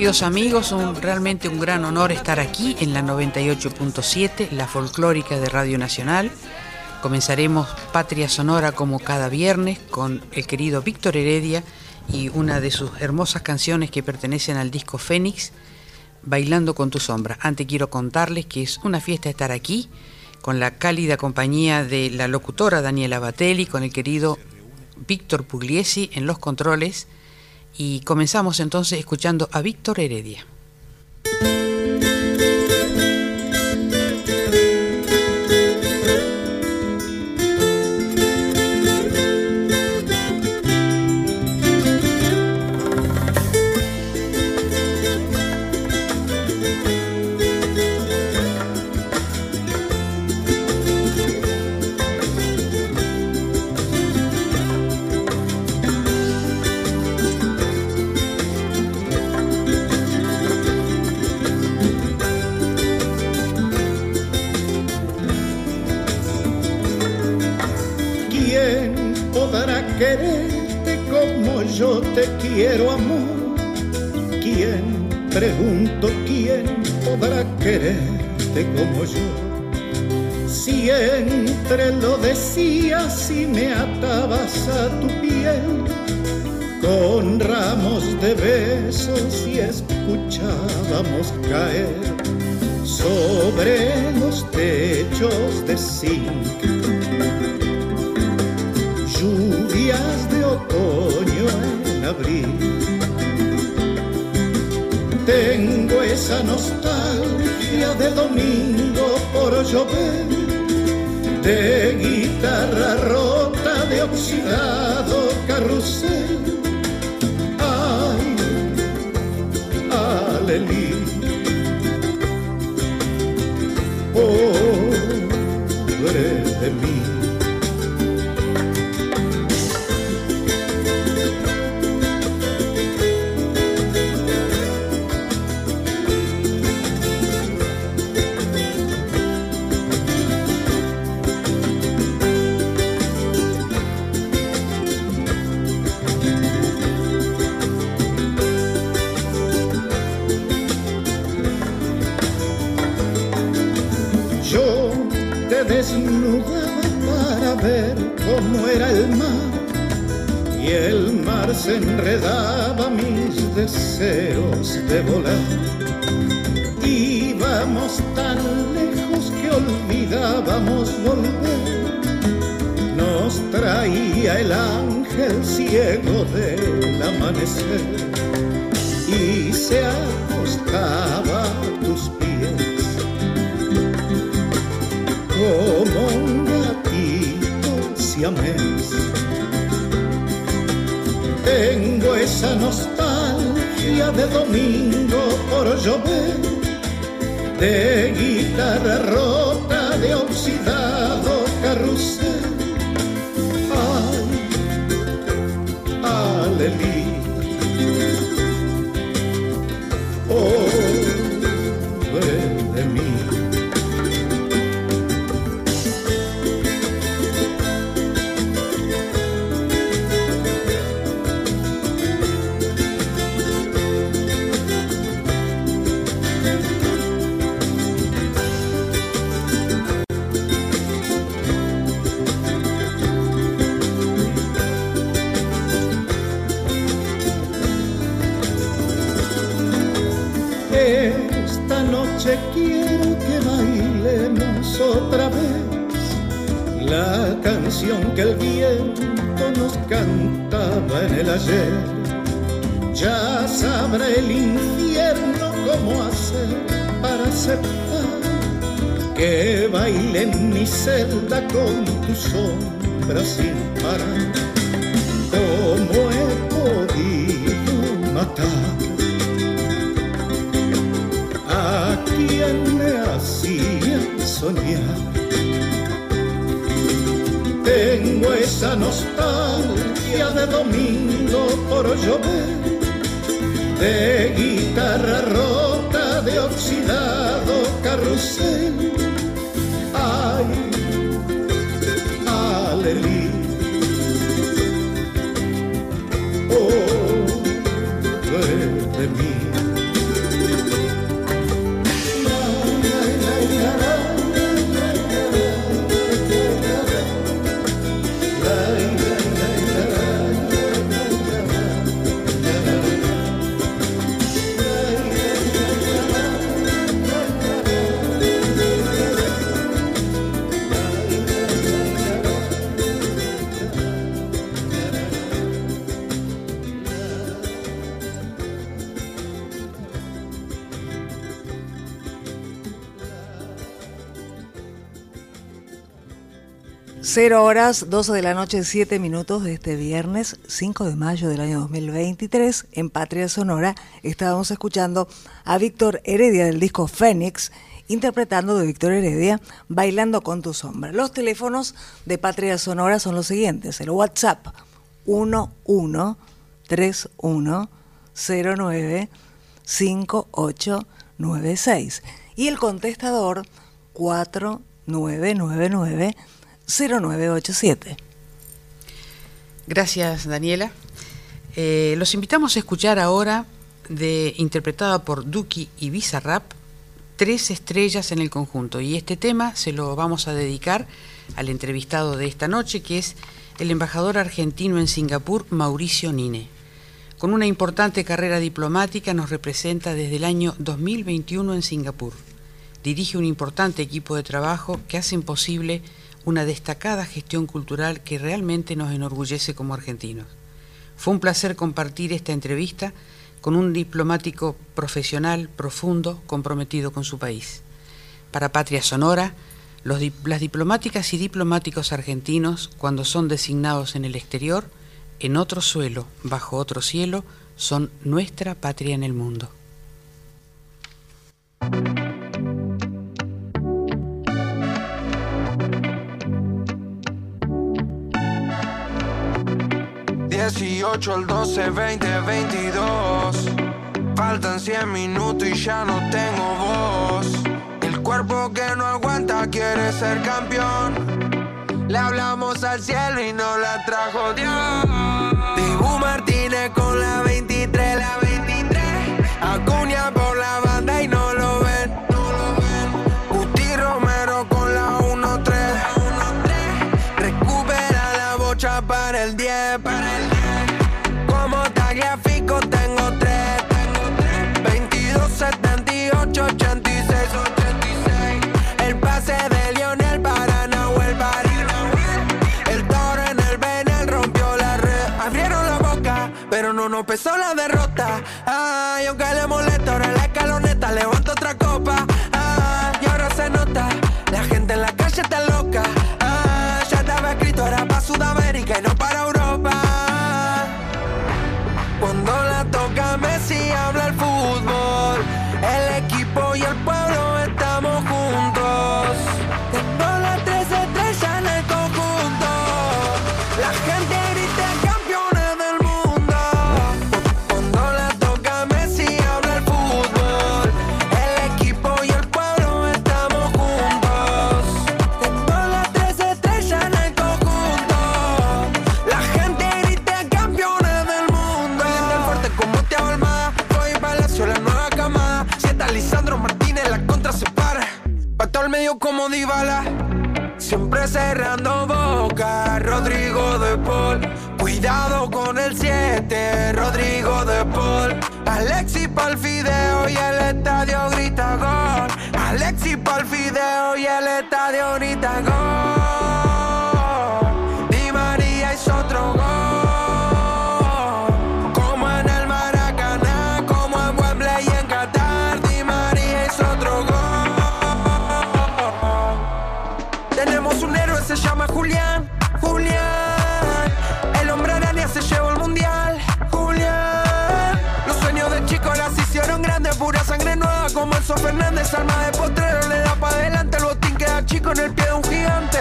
Queridos amigos. Un, realmente un gran honor estar aquí en la 98.7, la folclórica de Radio Nacional. Comenzaremos Patria Sonora como cada viernes con el querido Víctor Heredia y una de sus hermosas canciones que pertenecen al disco Fénix, Bailando con tu sombra. Antes quiero contarles que es una fiesta estar aquí con la cálida compañía de la locutora Daniela Batelli, con el querido Víctor Pugliesi en los controles y comenzamos entonces escuchando a Víctor Heredia. Quiero amor. ¿Quién, pregunto, quién podrá quererte como yo? Si entre lo decías y me atabas a tu piel con ramos de besos y escuchábamos caer sobre los techos de zinc lluvias de otoño tengo esa nostalgia de domingo por llover, de guitarra rota, de oxidado carrusel. Ay, alelí. Pobre de mí. Se enredaba mis deseos de volar. Íbamos tan lejos que olvidábamos volver. Nos traía el ángel ciego del amanecer y se acostaba tengo esa nostalgia de domingo por llover, de guitarra rota, de oxidado que el viento nos cantaba en el ayer. Ya sabrá el infierno cómo hacer para aceptar que baile en mi celda con tu sombra sin parar. matar a quien me hacía soñar. Tengo esa nostalgia de domingo por llover, de guitarra rota, de oxidado carrusel. 0 horas 12 de la noche 7 minutos de este viernes 5 de mayo del año 2023 en Patria Sonora estábamos escuchando a Víctor Heredia del disco Fénix interpretando de Víctor Heredia Bailando con tu sombra. Los teléfonos de Patria Sonora son los siguientes, el WhatsApp 1131095896 y el contestador 4999 0987. Gracias, Daniela. Eh, los invitamos a escuchar ahora, de, interpretada por Duki y Bizarrap, Tres estrellas en el conjunto. Y este tema se lo vamos a dedicar al entrevistado de esta noche, que es el embajador argentino en Singapur, Mauricio Nine. Con una importante carrera diplomática nos representa desde el año 2021 en Singapur. Dirige un importante equipo de trabajo que hacen posible una destacada gestión cultural que realmente nos enorgullece como argentinos. Fue un placer compartir esta entrevista con un diplomático profesional, profundo, comprometido con su país. Para Patria Sonora, las diplomáticas y diplomáticos argentinos, cuando son designados en el exterior, en otro suelo, bajo otro cielo, son nuestra patria en el mundo. 18, el 12, 20, 22. Faltan 100 minutos y ya no tengo voz. El cuerpo que no aguanta quiere ser campeón. Le hablamos al cielo y no la trajo Dios. Dibu Martínez con la 23, la 23. Acuña pesó la derrota. Ay, aunque le molesta, 7, Rodrigo de Paul. Alexi pa'l fideo y el estadio grita gol. Alexi pa'l fideo y el estadio grita gol. En el pie de un gigante.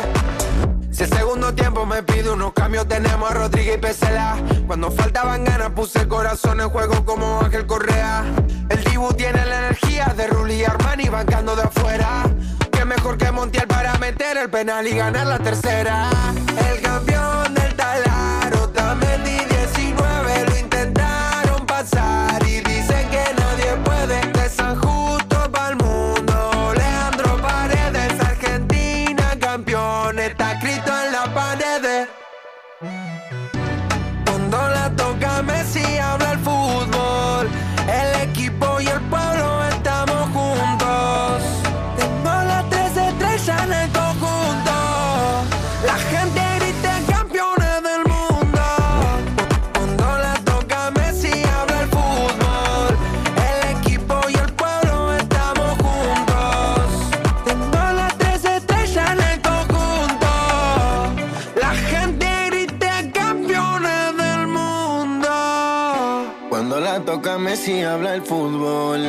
Si el segundo tiempo me pide unos cambios, tenemos a Rodríguez y Pesela. Cuando faltaban ganas, puse el corazón en juego como Ángel Correa. El Dibu tiene la energía de Rulli y Armani bancando de afuera. Que mejor que Montiel para meter el penal y ganar la tercera. El campeón del talaro, también 19 lo intentaron pasar el fútbol.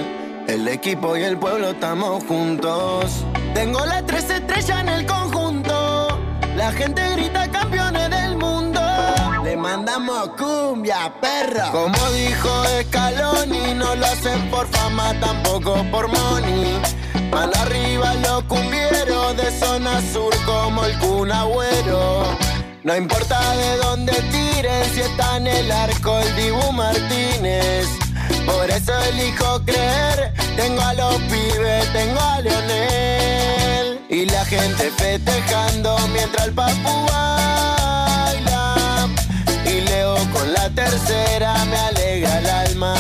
El equipo y el pueblo estamos juntos. Tengo las tres estrellas en el conjunto. La gente grita campeones del mundo. Le mandamos cumbia, perra. Como dijo Scaloni, no lo hacen por fama, tampoco por money. Mano arriba los cumbieros de zona sur como el Kun Agüero. No importa de dónde tiren, si está en el arco el Dibu Martínez. Por eso elijo creer, tengo a los pibes, tengo a Leonel. Y la gente festejando mientras el papu baila. Y Leo con la tercera me alegra el alma.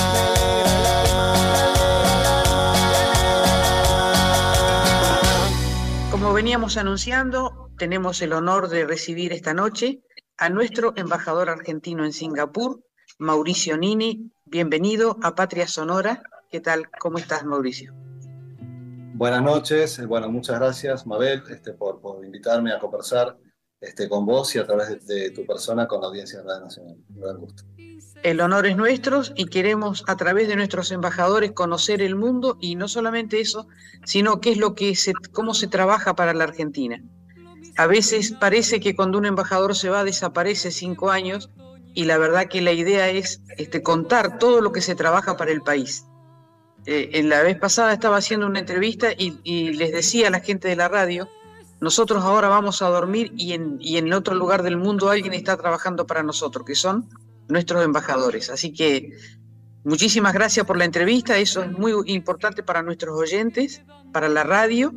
Como veníamos anunciando, tenemos el honor de recibir esta noche a nuestro embajador argentino en Singapur, Mauricio Nini. Bienvenido a Patria Sonora. ¿Qué tal? ¿Cómo estás, Mauricio? Buenas noches, bueno, muchas gracias, Mabel, este, por, por invitarme a conversar este, con vos y a través de, de tu persona con la audiencia de Radio Nacional. Un gran gusto. El honor es nuestro y queremos a través de nuestros embajadores conocer el mundo y no solamente eso, sino qué es lo que se, cómo se trabaja para la Argentina. A veces parece que cuando un embajador se va desaparece cinco años y la verdad que la idea es este, contar todo lo que se trabaja para el país. Eh, en la vez pasada estaba haciendo una entrevista y, les decía a la gente de la radio, nosotros ahora vamos a dormir y en, y en otro lugar del mundo alguien está trabajando para nosotros, que son nuestros embajadores. Así que muchísimas gracias por la entrevista, eso es muy importante para nuestros oyentes, para la radio.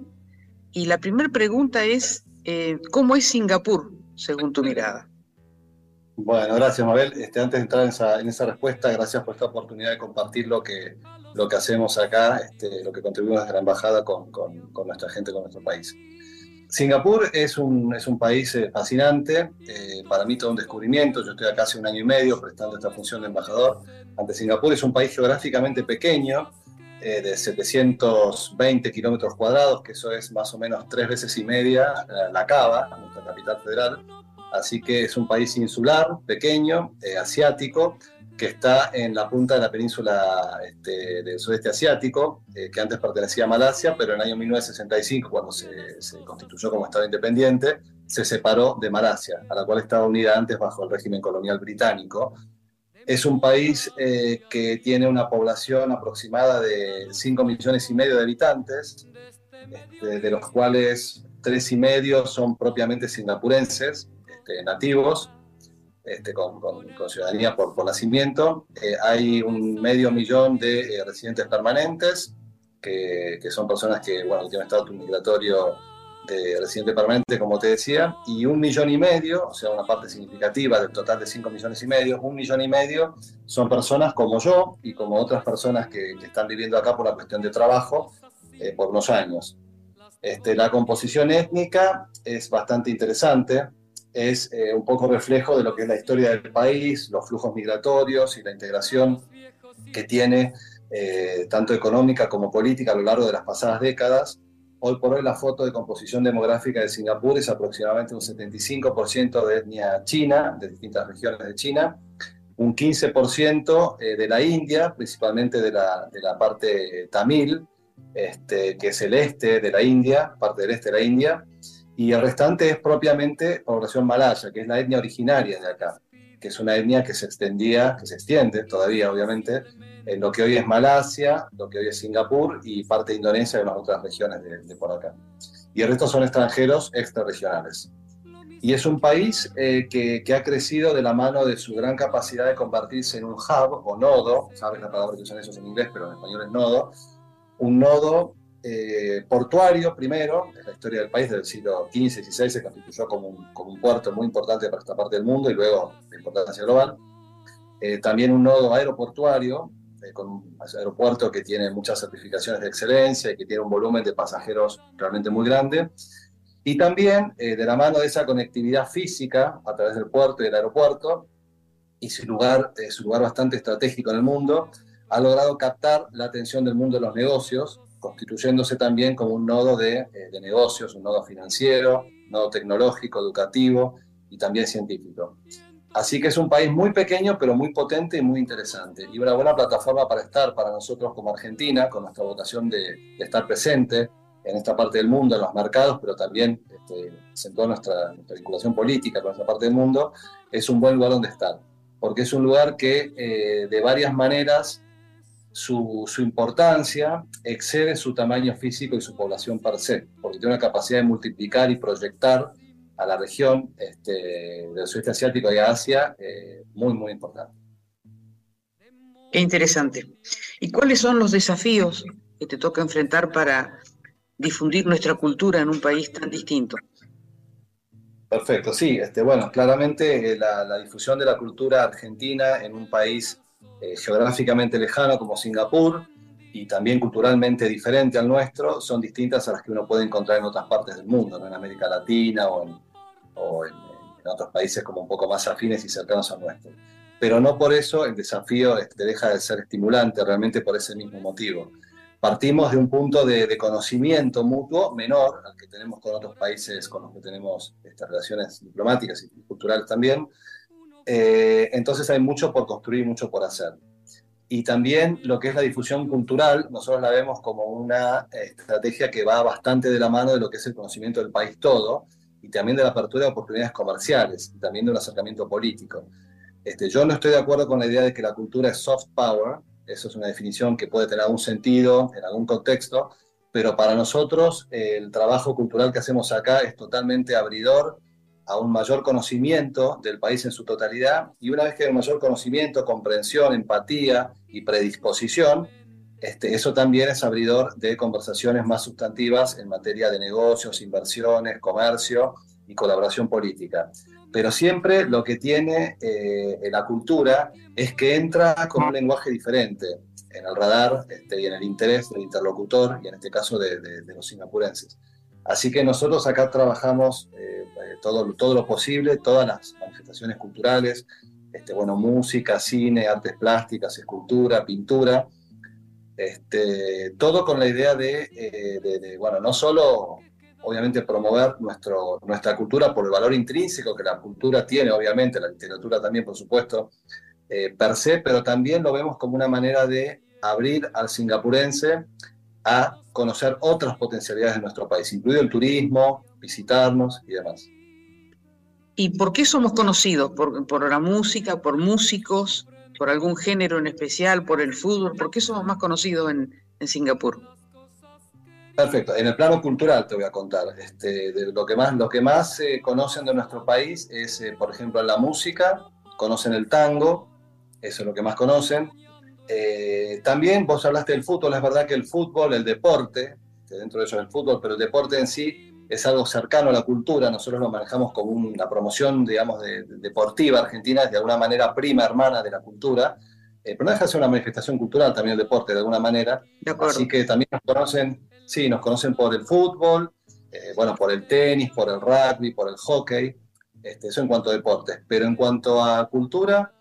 Y la primera pregunta es, eh, ¿cómo es Singapur, según tu mirada? Bueno, gracias Mabel. Este, antes de entrar en esa, en esa, respuesta, gracias por esta oportunidad de compartir lo que, lo que hacemos acá, este, lo que contribuimos desde la embajada con, con, con, nuestra gente, con nuestro país. Singapur es un, es un país eh, fascinante, eh, para mí todo un descubrimiento, yo estoy acá hace un año y medio prestando esta función de embajador ante Singapur, es un país geográficamente pequeño, eh, de 720 kilómetros cuadrados, que eso es más o menos tres veces y media la, la Cava, nuestra capital federal, así que es un país insular, pequeño, eh, asiático, que está en la punta de la península este, del sudeste asiático, eh, que antes pertenecía a Malasia, pero en el año 1965, cuando se, constituyó como Estado independiente, se separó de Malasia, a la cual estaba unida antes bajo el régimen colonial británico. Es un país eh, que tiene una población aproximada de 5 millones y medio de habitantes, este, de los cuales tres y medio son propiamente singapurenses, este, nativos, este, con, con, con, ciudadanía por, por nacimiento. Eh, hay un medio millón de eh, residentes permanentes, que, que, son personas que bueno, tienen estatus migratorio de residente permanente, como te decía, y un millón y medio, o sea, una parte significativa del total de 5 millones y medio, un millón y medio son personas como yo y como otras personas que, que están viviendo acá por la cuestión de trabajo eh, por unos años. Este, la composición étnica es bastante interesante, es eh, un poco reflejo de lo que es la historia del país, los flujos migratorios y la integración que tiene, eh, tanto económica como política, a lo largo de las pasadas décadas. Hoy por hoy la foto de composición demográfica de Singapur es aproximadamente un 75% de etnia china, de distintas regiones de China, un 15% eh, de la India, principalmente de la, de la parte tamil, este, que es el este de la India, parte del este de la India, y el restante es propiamente población malaya, que es la etnia originaria de acá, que es una etnia que se extendía, que se extiende todavía obviamente, en lo que hoy es Malasia, lo que hoy es Singapur y parte de Indonesia y unas otras regiones de, por acá. Y el resto son extranjeros extrarregionales. Y es un país eh, que, que, ha crecido de la mano de su gran capacidad de convertirse en un hub o nodo, sabes la palabra que usan esos en inglés, pero en español es nodo, un nodo eh, portuario primero, en la historia del país del siglo XV XVI se constituyó como un, como un, puerto muy importante para esta parte del mundo y luego de importancia global. Eh, también un nodo aeroportuario, eh, con un aeropuerto que tiene muchas certificaciones de excelencia y que tiene un volumen de pasajeros realmente muy grande. Y también de la mano de esa conectividad física a través del puerto y del aeropuerto, y su lugar, su lugar bastante estratégico en el mundo, ha logrado captar la atención del mundo de los negocios constituyéndose también como un nodo de, eh, negocios, un nodo financiero, un nodo tecnológico, educativo y también científico. Así que es un país muy pequeño, pero muy potente y muy interesante. Y una buena plataforma para estar para nosotros como Argentina, con nuestra vocación de, estar presente en esta parte del mundo, en los mercados, pero también este, en toda nuestra, nuestra, vinculación política con esta parte del mundo, es un buen lugar donde estar. Porque es un lugar que eh, de varias maneras su, importancia excede su tamaño físico y su población per se, porque tiene una capacidad de multiplicar y proyectar a la región este, del sudeste asiático y a Asia eh, muy, muy importante. Qué interesante. ¿Y cuáles son los desafíos que te toca enfrentar para difundir nuestra cultura en un país tan distinto? Perfecto, sí. Este, bueno, claramente eh, la, la, difusión de la cultura argentina en un país eh, geográficamente lejano como Singapur y también culturalmente diferente al nuestro, son distintas a las que uno puede encontrar en otras partes del mundo, en América Latina o, en, otros países como un poco más afines y cercanos al nuestro. Pero no por eso el desafío este, deja de ser estimulante, realmente por ese mismo motivo. Partimos de un punto de, conocimiento mutuo menor al que tenemos con otros países con los que tenemos estas relaciones diplomáticas y culturales también, eh, entonces hay mucho por construir, mucho por hacer. Y también lo que es la difusión cultural, nosotros la vemos como una estrategia que va bastante de la mano de lo que es el conocimiento del país todo, y también de la apertura de oportunidades comerciales, y también de un acercamiento político. Este, yo no estoy de acuerdo con la idea de que la cultura es soft power, eso es una definición que puede tener algún sentido en algún contexto, pero para nosotros el trabajo cultural que hacemos acá es totalmente abridor a un mayor conocimiento del país en su totalidad y una vez que hay un mayor conocimiento, comprensión, empatía y predisposición, este, eso también es abridor de conversaciones más sustantivas en materia de negocios, inversiones, comercio y colaboración política. Pero siempre lo que tiene eh, la cultura es que entra con un lenguaje diferente en el radar este, y en el interés del interlocutor y en este caso de, de los singapurenses. Así que nosotros acá trabajamos todo, todo lo posible, todas las manifestaciones culturales, este, bueno, música, cine, artes plásticas, escultura, pintura, este, todo con la idea de, eh, bueno, no solo obviamente promover nuestro, nuestra cultura por el valor intrínseco que la cultura tiene, obviamente, la literatura también, por supuesto, eh, per se, pero también lo vemos como una manera de abrir al singapurense a conocer otras potencialidades de nuestro país, incluido el turismo, visitarnos y demás. ¿Y por qué somos conocidos? ¿Por, la música, por músicos, por algún género en especial, por el fútbol? ¿Por qué somos más conocidos en, Singapur? Perfecto. En el plano cultural te voy a contar. Este, lo que más, lo eh, conocen de nuestro país es, eh, por ejemplo, la música, conocen el tango, eso es lo que más conocen. Eh, también vos hablaste del fútbol, es verdad que el fútbol, el deporte, dentro de eso es el fútbol, pero el deporte en sí es algo cercano a la cultura, nosotros lo manejamos como una promoción, digamos, de, deportiva argentina, de alguna manera prima hermana de la cultura, eh, pero no deja de ser una manifestación cultural también el deporte, de alguna manera, así que también nos conocen, sí, nos conocen por el fútbol, eh, bueno, por el tenis, por el rugby, por el hockey, este, eso en cuanto a deportes, pero en cuanto a cultura,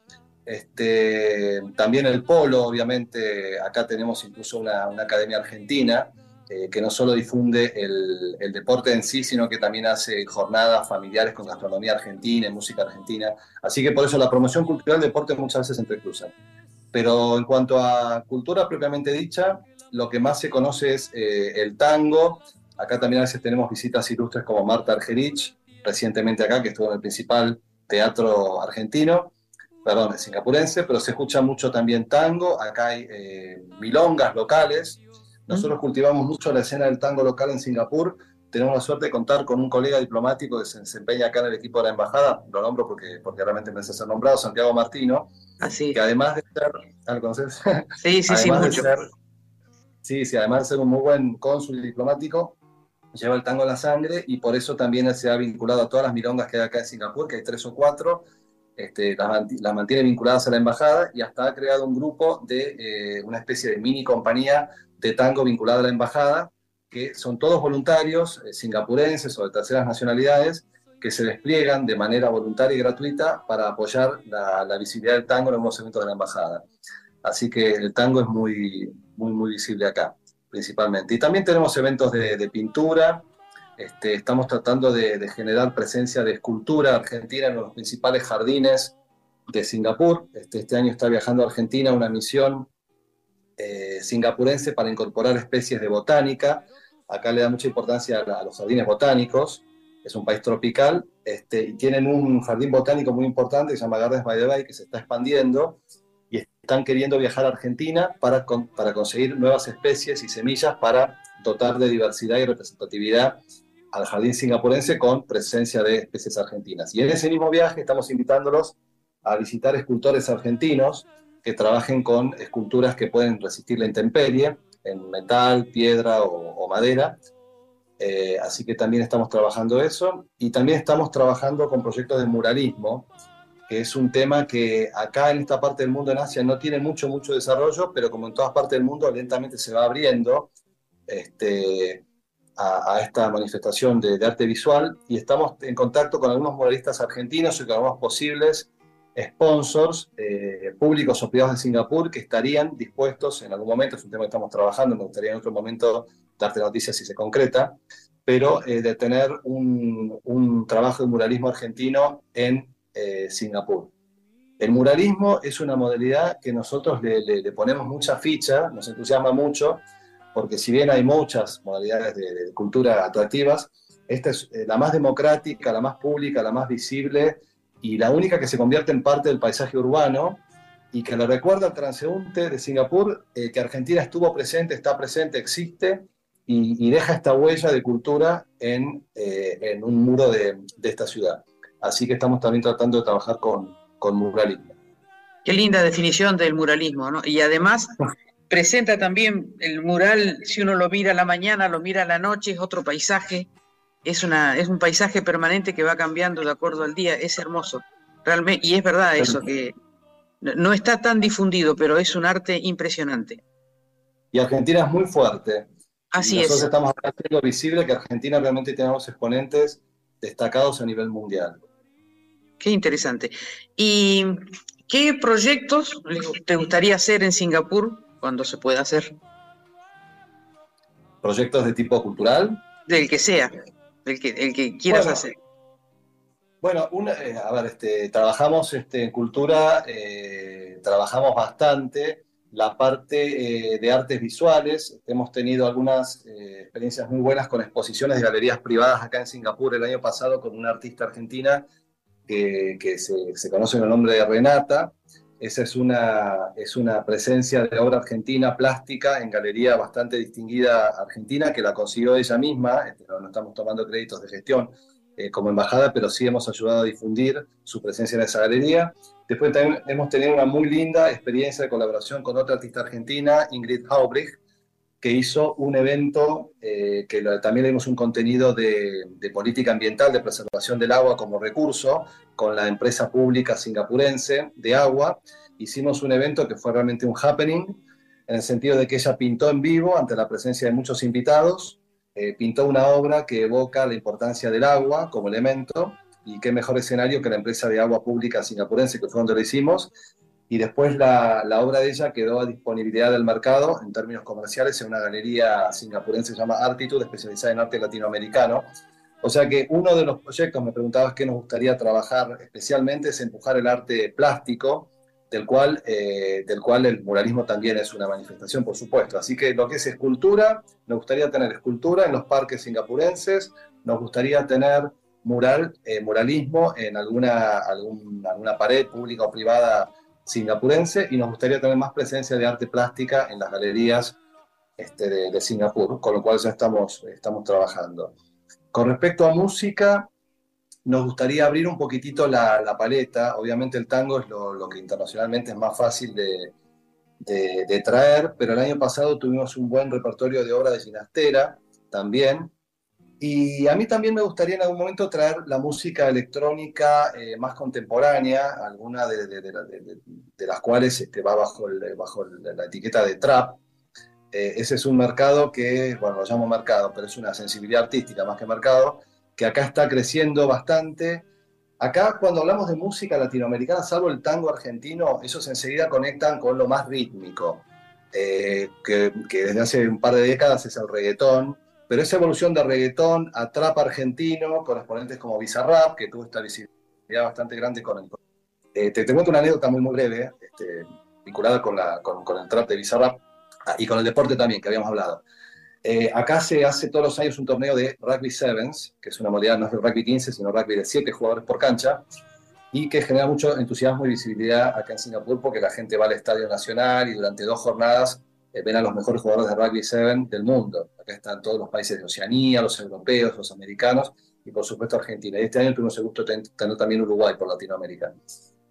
este, también el polo, obviamente, acá tenemos incluso una, academia argentina eh, que no solo difunde el, deporte en sí, sino que también hace jornadas familiares con gastronomía argentina y música argentina. Así que por eso la promoción cultural del deporte muchas veces se entrecruzan. Pero en cuanto a cultura propiamente dicha, lo que más se conoce es eh, el tango. Acá también a veces tenemos visitas ilustres como Marta Argerich, recientemente acá, que estuvo en el principal teatro argentino, perdón, singapurense, pero se escucha mucho también tango. Acá hay eh, milongas locales. Nosotros cultivamos mucho la escena del tango local en Singapur. Tenemos la suerte de contar con un colega diplomático que se desempeña acá en el equipo de la embajada, lo nombro porque, porque realmente merece ser nombrado, Santiago Martino, Así. que además de ser, ¿ah, ¿lo conoces? Sí, sí, sí, mucho. ser- sí, sí, además de ser un muy buen cónsul diplomático, lleva el tango en la sangre y por eso también se ha vinculado a todas las milongas que hay acá en Singapur, que hay tres o cuatro, este, las mantiene vinculadas a la embajada y hasta ha creado un grupo de eh, una especie de mini compañía de tango vinculada a la embajada, que son todos voluntarios eh, singapurenses o de terceras nacionalidades que se despliegan de manera voluntaria y gratuita para apoyar la, visibilidad del tango en algunos eventos de la embajada. Así que el tango es muy, muy, muy visible acá, principalmente. Y también tenemos eventos de, de pintura. Este, estamos tratando de, de generar presencia de escultura argentina en los principales jardines de Singapur. Este, este año está viajando a Argentina una misión eh, singapurense para incorporar especies de botánica. Acá le da mucha importancia a, los jardines botánicos. Es un país tropical este, y tienen un jardín botánico muy importante que se llama Gardens by the Bay, que se está expandiendo y están queriendo viajar a Argentina para, para conseguir nuevas especies y semillas para dotar de diversidad y representatividad al jardín singapurense con presencia de especies argentinas. Y en ese mismo viaje estamos invitándolos a visitar escultores argentinos que trabajen con esculturas que pueden resistir la intemperie, en metal, piedra o, madera. Eh, así que también estamos trabajando eso. Y también estamos trabajando con proyectos de muralismo, que es un tema que acá en esta parte del mundo, en Asia, no tiene mucho, mucho desarrollo, pero como en todas partes del mundo, lentamente se va abriendo este, a, esta manifestación de, de arte visual. Y estamos en contacto con algunos muralistas argentinos y con algunos posibles sponsors eh, públicos o privados de Singapur que estarían dispuestos en algún momento, es un tema que estamos trabajando, me gustaría en otro momento darte noticias si se concreta, pero eh, de tener un, un trabajo de muralismo argentino en eh, Singapur. El muralismo es una modalidad que nosotros le, le- le ponemos mucha ficha, nos entusiasma mucho, porque si bien hay muchas modalidades de, de cultura atractivas, esta es eh, la más democrática, la más pública, la más visible y la única que se convierte en parte del paisaje urbano y que le recuerda al transeúnte de Singapur eh, que Argentina estuvo presente, está presente, existe y, deja esta huella de cultura en, eh, en un muro de, de esta ciudad. Así que estamos también tratando de trabajar con, con muralismo. Qué linda definición del muralismo, ¿no? Y además presenta también el mural, si uno lo mira la mañana, lo mira la noche, es otro paisaje, es, una, es un paisaje permanente que va cambiando de acuerdo al día, es hermoso, realmente, y es verdad eso, que no está tan difundido, pero es un arte impresionante. Y Argentina es muy fuerte. Así y nosotros es. estamos haciendo visible que Argentina realmente tenemos exponentes destacados a nivel mundial. Qué interesante. ¿Y qué proyectos te gustaría hacer en Singapur cuando se pueda hacer? ¿Proyectos de tipo cultural? Del que sea, del que, el que quieras Bueno, hacer. Bueno, una, eh, a ver, este, trabajamos este, en cultura, eh, trabajamos bastante la parte eh, de artes visuales. Hemos tenido algunas experiencias muy buenas con exposiciones de galerías privadas acá en Singapur el año pasado con una artista argentina que, que se, se conoce con el nombre de Renata. Esa es una, es una presencia de obra argentina plástica en galería bastante distinguida argentina que la consiguió ella misma. Este, no, estamos tomando créditos de gestión eh, como embajada, pero sí hemos ayudado a difundir su presencia en esa galería. Después también hemos tenido una muy linda experiencia de colaboración con otra artista argentina, Ingrid Haubrich, que hizo un evento eh, que también le un contenido de, de política ambiental, de preservación del agua como recurso, con la empresa pública singapurense de agua. Hicimos un evento que fue realmente un happening, en el sentido de que ella pintó en vivo ante la presencia de muchos invitados, eh, pintó una obra que evoca la importancia del agua como elemento, y qué mejor escenario que la empresa de agua pública singapurense, que fue donde lo hicimos, y después la, la obra de ella quedó a disponibilidad del mercado en términos comerciales en una galería singapurense que se llama Artitude, especializada en arte latinoamericano. O sea que uno de los proyectos, me preguntabas qué nos gustaría trabajar especialmente, es empujar el arte plástico, del cual, eh, del cual el muralismo también es una manifestación, por supuesto. Así que lo que es escultura, nos gustaría tener escultura en los parques singapurenses, nos gustaría tener mural, eh, muralismo en alguna, alguna pared pública o privada singapurense y nos gustaría tener más presencia de arte plástica en las galerías este, de, Singapur, con lo cual ya estamos, estamos trabajando. Con respecto a música, nos gustaría abrir un poquitito la, paleta. Obviamente el tango es lo, que internacionalmente es más fácil de, de, traer, pero el año pasado tuvimos un buen repertorio de obras de Ginastera también. Y a mí también me gustaría en algún momento traer la música electrónica eh, más contemporánea, alguna de, las cuales este, va bajo, bajo la etiqueta de trap. Eh, ese es un mercado que, bueno, lo llamo mercado, pero es una sensibilidad artística más que mercado, que acá está creciendo bastante. Acá cuando hablamos de música latinoamericana, salvo el tango argentino, esos enseguida conectan con lo más rítmico, eh, que, desde hace un par de décadas es el reggaetón, pero esa evolución de reggaetón a trap argentino, con exponentes como Bizarrap, que tuvo esta visibilidad bastante grande con el... Eh, te, te, cuento una anécdota muy, muy breve, este, vinculada con, la, con, con el trap de Bizarrap ah, y con el deporte también, que habíamos hablado. Eh, acá se hace todos los años un torneo de rugby sevens, que es una modalidad no es de rugby 15, sino rugby de 7 jugadores por cancha, y que genera mucho entusiasmo y visibilidad acá en Singapur porque la gente va al Estadio Nacional y durante dos jornadas eh, ven a los mejores jugadores de rugby 7 del mundo. Acá están todos los países de Oceanía, los europeos, los americanos y por supuesto Argentina. Y este año tuvimos el gusto de tener también Uruguay por Latinoamérica.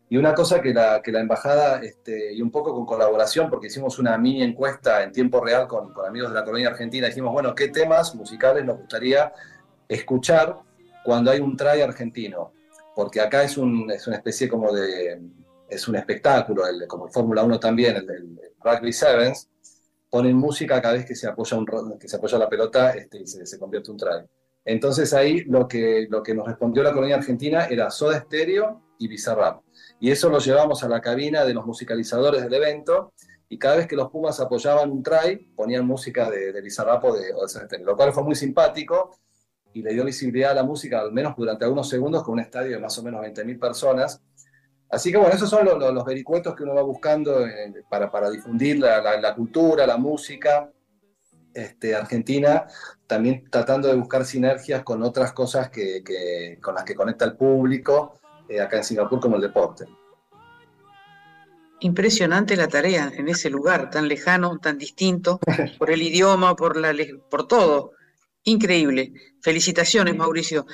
Y una cosa que la, que la embajada, este, y un poco con colaboración, porque hicimos una mini encuesta en tiempo real con, con, amigos de la colonia argentina, dijimos, bueno, ¿qué temas musicales nos gustaría escuchar cuando hay un try argentino? Porque acá es, un, es una especie como de, es un espectáculo, el, como el Fórmula 1 también, el, el, Rugby Sevens, ponen música cada vez que se apoya, un, que se apoya la pelota este, y se, se convierte un try. Entonces ahí lo que, lo que nos respondió la colonia argentina era Soda Stereo y Bizarrap. Y eso lo llevamos a la cabina de los musicalizadores del evento. Y cada vez que los Pumas apoyaban un try, ponían música de, de Bizarrapo de, de lo cual fue muy simpático y le dio visibilidad a la música, al menos durante algunos segundos, con un estadio de más o menos 20.000 personas. Así que bueno, esos son los, vericuetos que uno va buscando para, para, difundir la, la, cultura, la música este, argentina, también tratando de buscar sinergias con otras cosas que, que, con las que conecta el público eh, acá en Singapur como el deporte. Impresionante la tarea en ese lugar tan lejano, tan distinto, por el idioma, por, la, por todo. Increíble. Felicitaciones, Mauricio.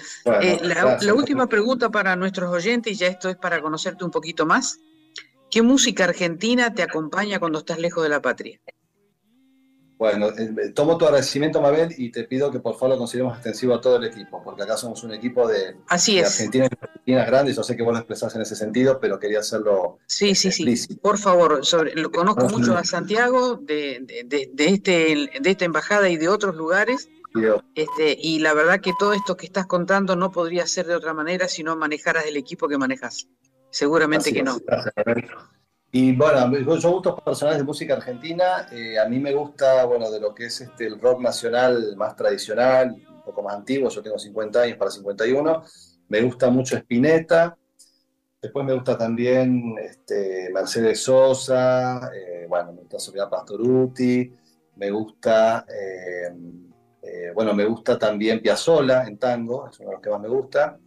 Eh, la, la, última pregunta para nuestros oyentes, y ya esto es para conocerte un poquito más. ¿Qué música argentina te acompaña cuando estás lejos de la patria? Bueno, eh, tomo tu agradecimiento, Mabel, y te pido que por favor lo consideremos extensivo a todo el equipo, porque acá somos un equipo de, Así Argentina y Argentina grandes. Yo sé que vos lo expresás en ese sentido, pero quería hacerlo. Sí, sí, sí. Por favor, sobre, lo conozco mucho a Santiago, de, de, de, este, de esta embajada y de otros lugares. Este, y la verdad que todo esto que estás contando no podría ser de otra manera si no manejaras el equipo que manejas. Seguramente que no. Y bueno, yo gustos personales de música argentina, eh, a mí me gusta, bueno, de lo que es este, el rock nacional más tradicional, un poco más antiguo, yo tengo 50 años para 51, me gusta mucho Spinetta, después me gusta también este, Mercedes Sosa, eh, bueno, me gusta Soledad Pastoruti, me gusta, eh, bueno, me gusta también Piazzolla en tango, es uno de los que más me gusta,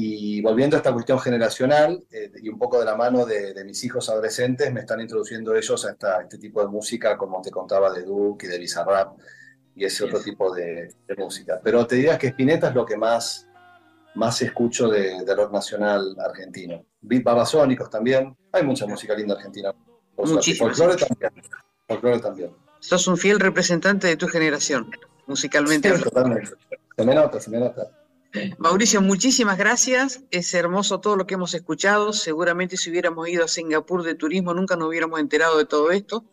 y volviendo a esta cuestión generacional eh, y un poco de la mano de, mis hijos adolescentes, me están introduciendo ellos a, esta, este tipo de música, como te contaba, de Duke y de Bizarrap y ese otro tipo de, música. Pero te diría que Spinetta es lo que más, más escucho de, rock nacional argentino. Beat Babasónicos también. Hay mucha música linda argentina. Folclore también. Folclore también. Sos un fiel representante de tu generación, musicalmente. Sí, totalmente. Se me nota, se me nota. Mauricio, muchísimas gracias. Es hermoso todo lo que hemos escuchado. Seguramente si hubiéramos ido a Singapur de turismo nunca nos hubiéramos enterado de todo esto.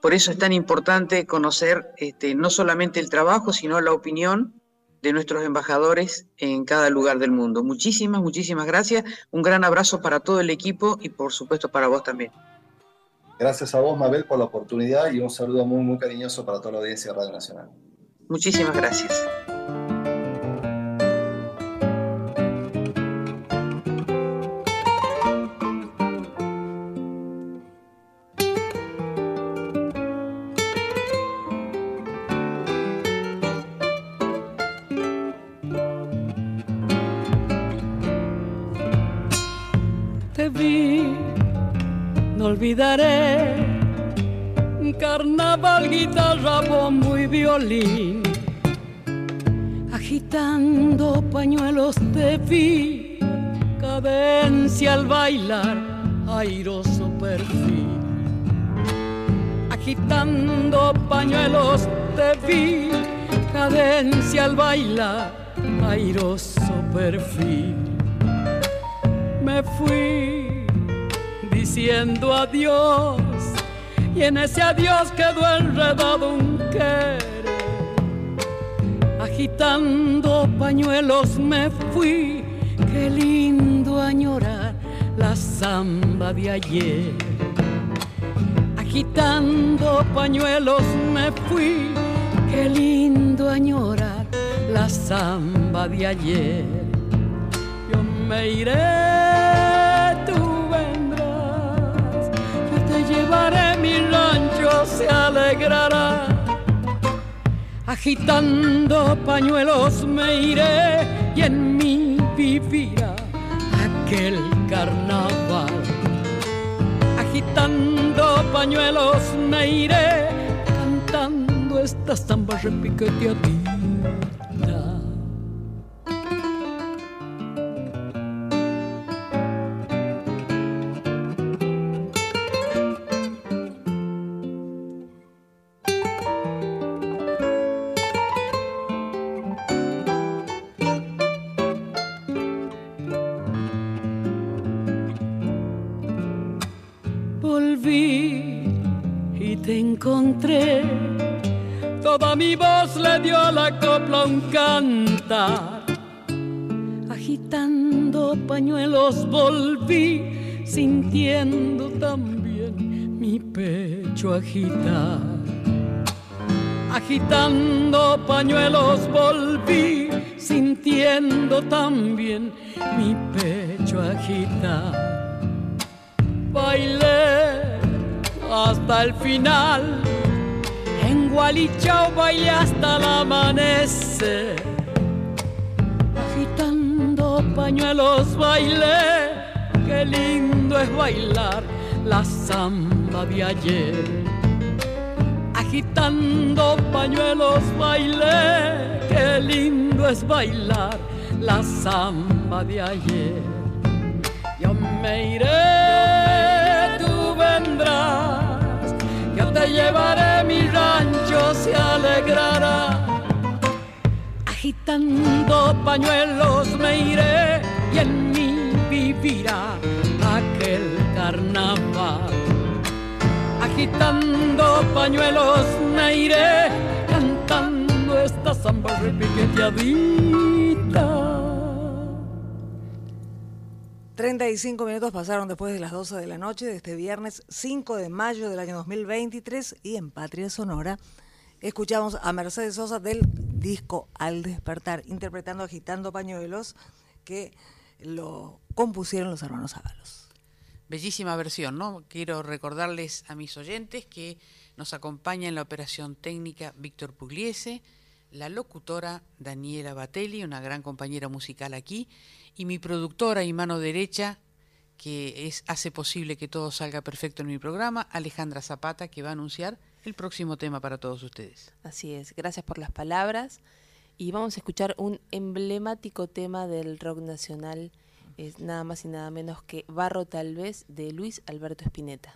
Por eso es tan importante conocer este, no solamente el trabajo, sino la opinión de nuestros embajadores en cada lugar del mundo. Muchísimas, muchísimas gracias. Un gran abrazo para todo el equipo y por supuesto para vos también. Gracias a vos, Mabel, por la oportunidad y un saludo muy, muy cariñoso para toda la audiencia de Radio Nacional. Muchísimas gracias. Te vi, no olvidaré, carnaval, guitarra, bombo Agitando pañuelos te vi, cadencia al bailar, airoso perfil. Agitando pañuelos te vi, cadencia al bailar, airoso perfil. Me fui diciendo adiós y en ese adiós quedó enredado un querer. Agitando pañuelos me fui, qué lindo añorar la samba de ayer. Agitando pañuelos me fui, qué lindo añorar la samba de ayer. Yo me iré, tú vendrás, yo te llevaré, mi rancho se alegrará. Agitando pañuelos me iré y en mí vivirá aquel carnaval. Agitando pañuelos me iré cantando esta samba repiqueteadita. Toda mi voz le dio a la copla un cantar. Agitando pañuelos volví, sintiendo también mi pecho agitar. Agitando pañuelos volví, sintiendo también mi pecho agitar. Bailé hasta el final, Gualichao bailé hasta el amanecer. Agitando pañuelos bailé, qué lindo es bailar la samba de ayer agitando pañuelos bailé, qué lindo es bailar la samba de ayer. Yo me iré, tú vendrás, yo te llevaré, mi rancho se alegrará. Agitando pañuelos me iré y en mí vivirá aquel carnaval agitando pañuelos me iré cantando esta samba repiqueteadita. 35 minutos pasaron después de las 12 de la noche de este viernes 5 de mayo del año 2023 y en Patria Sonora escuchamos a Mercedes Sosa del disco Al despertar, interpretando Agitando Pañuelos que lo compusieron los hermanos Ábalos. Bellísima versión, ¿no? Quiero recordarles a mis oyentes que nos acompaña en la operación técnica Víctor Pugliese, la locutora Daniela Batelli, una gran compañera musical aquí, y mi productora y mano derecha, que es, hace posible que todo salga perfecto en mi programa, Alejandra Zapata, que va a anunciar el próximo tema para todos ustedes. Así es, gracias por las palabras. Y vamos a escuchar un emblemático tema del rock nacional es nada más y nada menos que Barro tal vez de Luis Alberto Spinetta.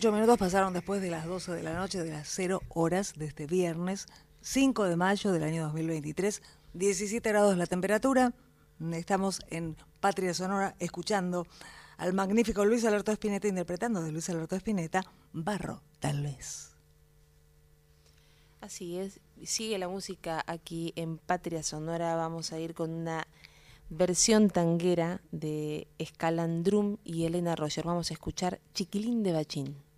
18 minutos pasaron después de las 12 de la noche, de las 0 horas de este viernes 5 de mayo del año 2023. 17 grados la temperatura. Estamos en Patria Sonora escuchando al magnífico Luis Alberto Espineta interpretando de Luis Alberto Espineta Barro, tal vez. Así es, sigue la música aquí en Patria Sonora. Vamos a ir con una versión tanguera de Escalandrum y Elena Roger. Vamos a escuchar Chiquilín de Bachín.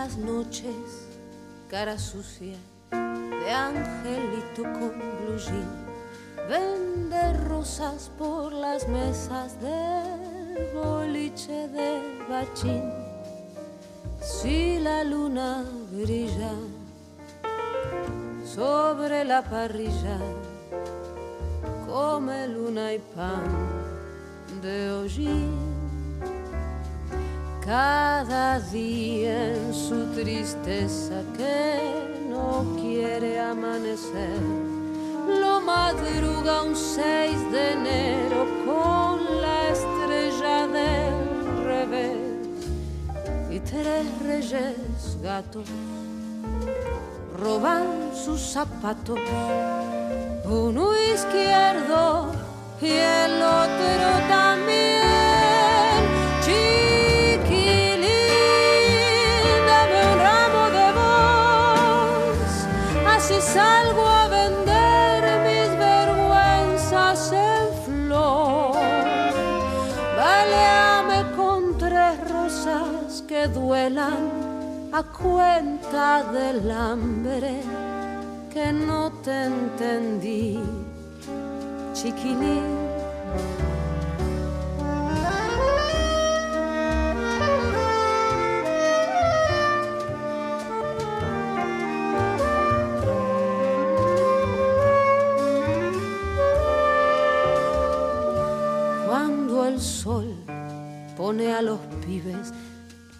Las noches, cara sucia de angelito con blue jean, vende rosas por las mesas del boliche de bachín. Si la luna brilla sobre la parrilla, come luna y pan de hollín. Cada día en su tristeza que no quiere amanecer, lo madruga un 6 de enero con la estrella del revés y tres reyes gatos roban sus zapatos, uno izquierdo y el otro también. A cuenta del hambre que no te entendí, chiquilín. Cuando el sol pone a los pibes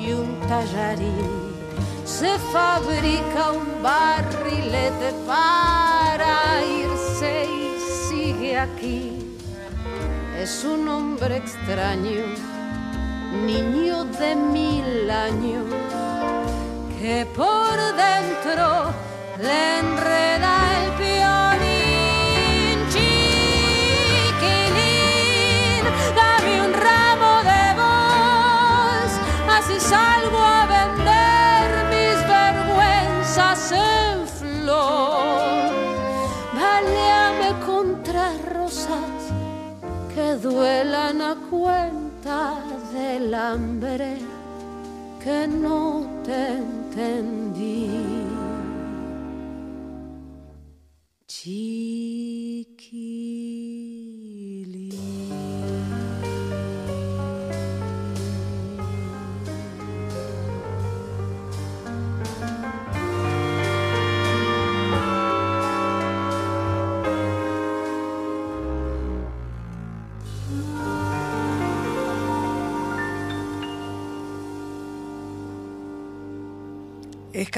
y un tallarín se fabrica un barrilete para irse y sigue aquí. Es un hombre extraño, niño de mil años, que por dentro le enreda duelan a cuenta del hambre que no te entendí.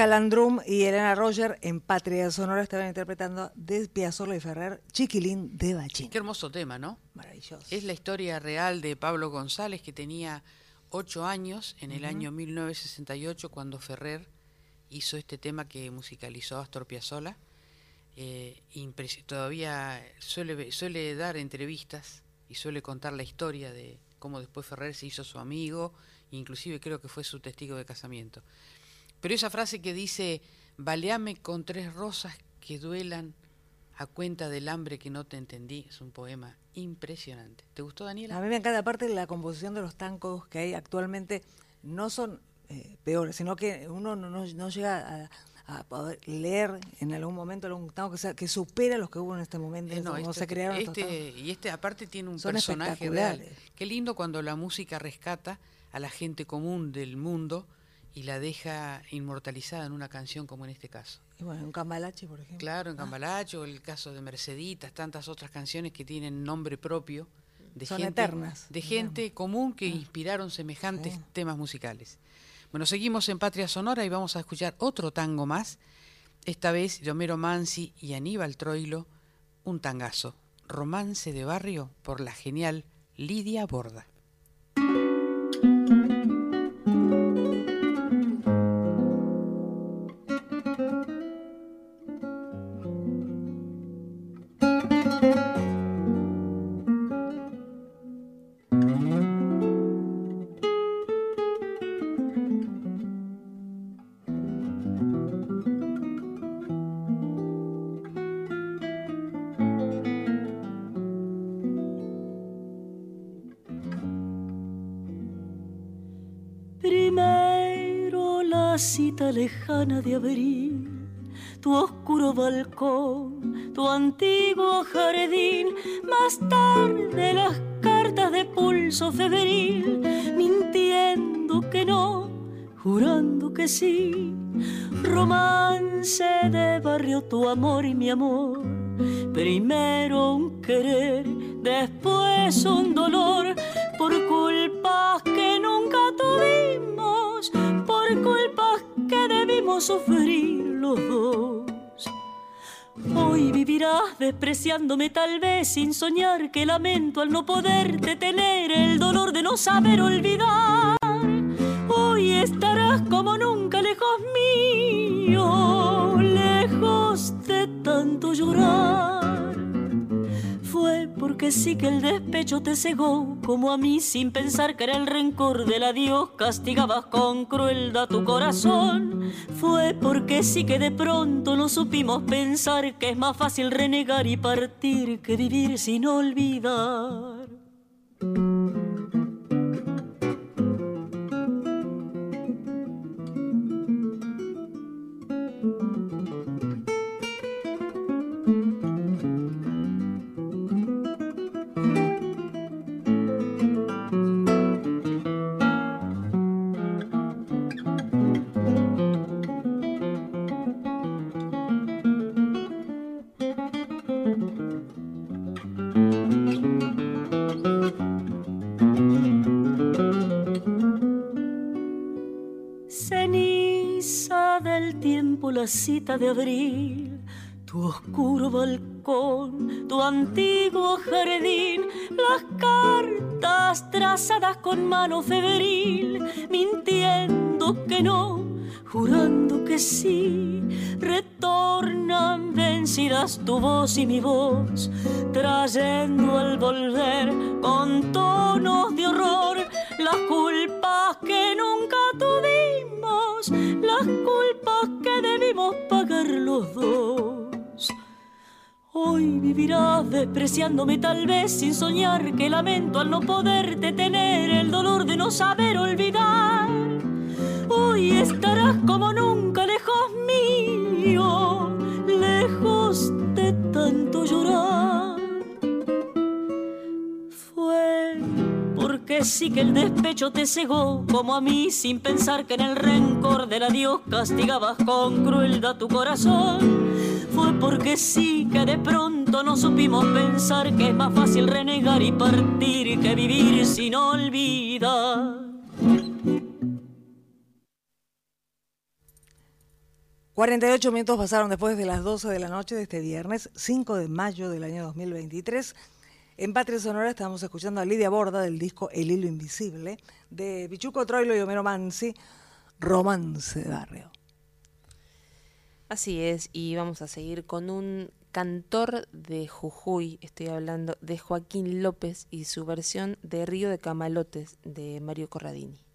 Escalandrum y Elena Roger en Patria Sonora estaban interpretando de Piazzolla y Ferrer Chiquilín de Bachín. Qué hermoso tema, ¿no? Maravilloso. Es la historia real de Pablo González, que tenía ocho años en el Ujú. año 1968 cuando Ferrer hizo este tema que musicalizó Astor Piazzolla. Eh, todavía suele, suele dar entrevistas y suele contar la historia de cómo después Ferrer se hizo su amigo, inclusive creo que fue su testigo de casamiento. Pero esa frase que dice, baleame con tres rosas que duelan a cuenta del hambre que no te entendí, es un poema impresionante. ¿Te gustó, Daniela? A mí me encanta, aparte la composición de los tangos que hay actualmente, no son eh, peores, sino que uno no, no- no llega a, a poder leer en algún momento algún tango que, sea, que supera los que hubo en este momento, Eh, no, este- se crearon este- y este aparte tiene un Son personaje real. Qué lindo cuando la música rescata a la gente común del mundo y la deja inmortalizada en una canción como en este caso. Y bueno, un cambalache, por ejemplo. Claro, en Cambalacho, el caso de Merceditas, tantas otras canciones que tienen nombre propio de Son gente, eternas, de gente común que inspiraron semejantes temas musicales. Bueno, seguimos en Patria Sonora y vamos a escuchar otro tango más, esta vez de Homero Mansi y Aníbal Troilo, un tangazo, Romance de Barrio por la genial Lidia Borda. De abril, tu oscuro balcón, tu antiguo jardín, más tarde las cartas de pulso febril, mintiendo que no, jurando que sí, romance de barrio tu amor y mi amor, primero un querer, después un dolor, sufrir los dos. Hoy vivirás despreciándome tal vez sin soñar que lamento al no poderte tener el dolor de no saber olvidar. Hoy estarás como nunca lejos mío, lejos de tanto llorar. Porque sí que el despecho te cegó, como a mí sin pensar que era el rencor del adiós, castigabas con crueldad tu corazón. Fue porque sí que de pronto no supimos pensar que es más fácil renegar y partir que vivir sin olvidar. De abril, tu oscuro balcón, tu antiguo jardín, las cartas trazadas con mano febril, mintiendo que no, jurando que sí, retornan vencidas tu voz y mi voz, trayendo al volver con tonos de horror las culpas que nunca tuvimos, las culpas debimos pagar los dos. Hoy vivirás despreciándome tal vez sin soñar que lamento al no poder detener el dolor de no saber olvidar. Hoy estarás como nunca lejos mío, lejos de tanto llorar. Fue porque sí que el despecho te cegó como a mí sin pensar que en el rencor del adiós castigabas con crueldad tu corazón. Fue porque sí que de pronto no supimos pensar que es más fácil renegar y partir que vivir sin olvidar. 48 minutos pasaron después de las 12 de la noche de este viernes, 5 de mayo del año 2023. En Patria Sonora estamos escuchando a Lidia Borda del disco El Hilo Invisible, de Pichuco Troilo y Homero Mansi, Romance de Barrio. Así es, y vamos a seguir con un cantor de Jujuy, estoy hablando de Joaquín López y su versión de Río de Camalotes de Mario Corradini.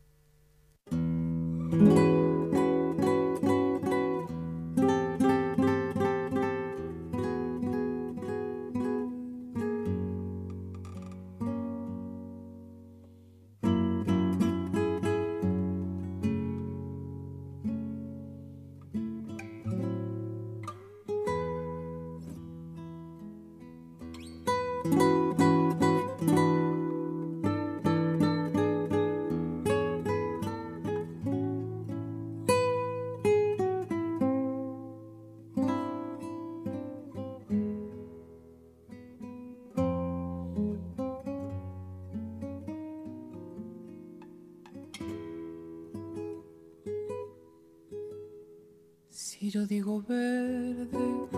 Si yo digo verde,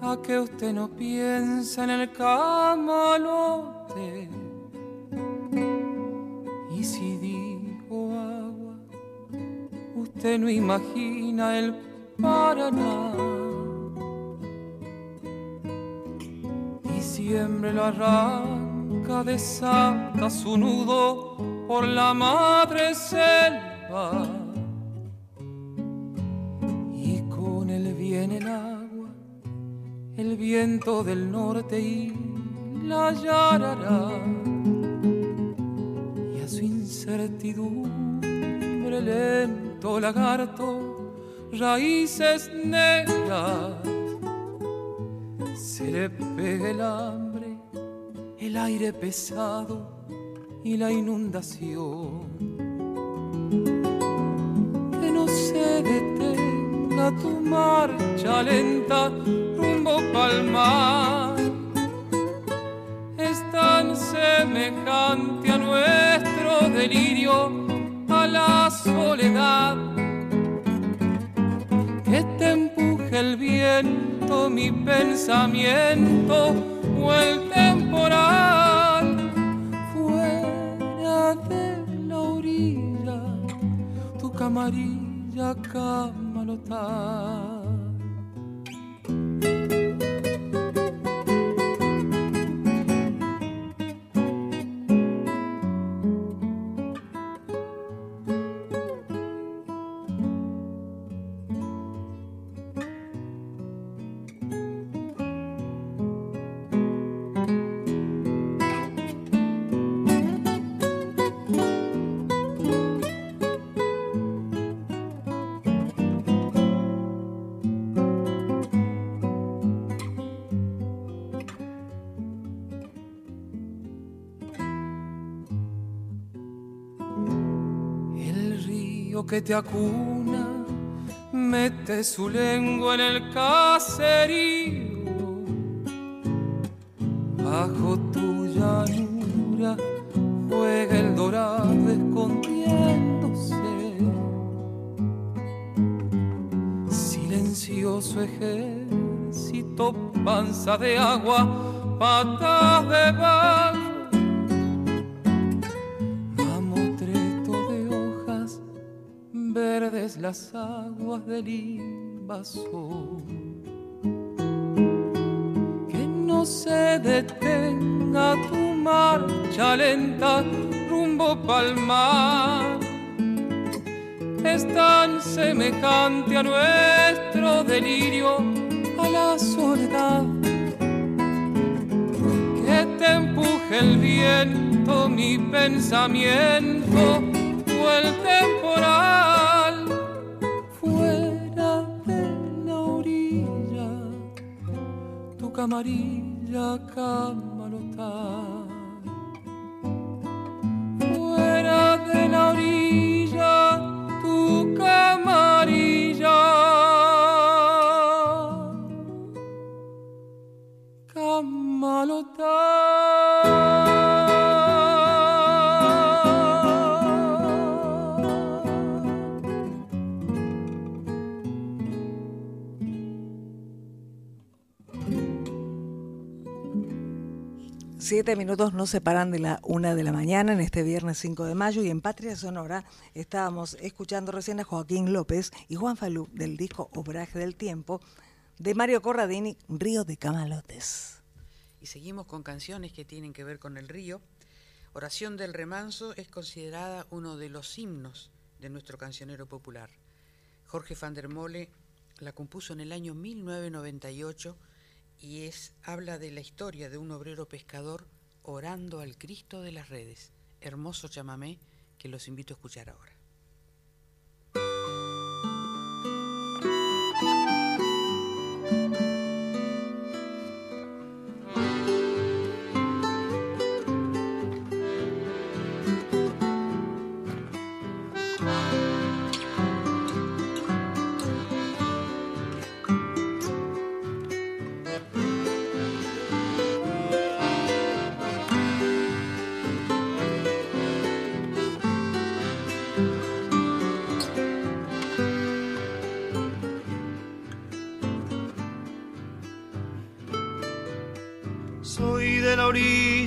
a que usted no piensa en el camalote. Y si digo agua, usted no imagina el Paraná. Y siempre lo arranca, desata su nudo por la madre selva. Viento del norte y la yarará. Y a su incertidumbre lento lagarto, raíces negras, se le pega el hambre, el aire pesado y la inundación. Que no se detenga tu marcha lenta rumbo pa'l mar. Es tan semejante a nuestro delirio, a la soledad. Que te empuje el viento, mi pensamiento o el temporal fuera de la orilla, tu camarilla camalotar. El que te acuna mete su lengua en el caserío. Bajo tu llanura juega el dorado escondiéndose. Silencioso ejército, panza de agua, patas de vaca las aguas del invasor. Que no se detenga tu marcha lenta rumbo palmar es tan semejante a nuestro delirio, a la soledad. Que te empuje el viento, mi pensamiento o el temporal. Camarilla camalota. Fuera de la orilla tu camarilla. Siete minutos nos separan de la una de la mañana en este viernes 5 de mayo y en Patria Sonora estábamos escuchando recién a Joaquín López y Juan Falú del disco Obraje del Tiempo de Mario Corradini, Río de Camalotes. Y seguimos con canciones que tienen que ver con el río. Oración del Remanso es considerada uno de los himnos de nuestro cancionero popular. Jorge van der Mole la compuso en el año 1998 y es habla de la historia de un obrero pescador orando al Cristo de las redes. Hermoso chamamé que los invito a escuchar ahora.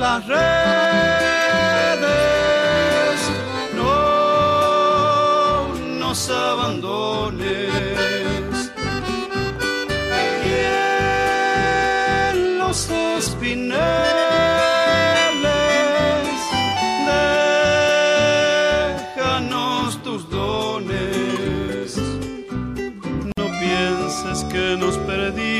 Las redes, no nos abandones. Y los espineles, déjanos tus dones. No pienses que nos perdiste, es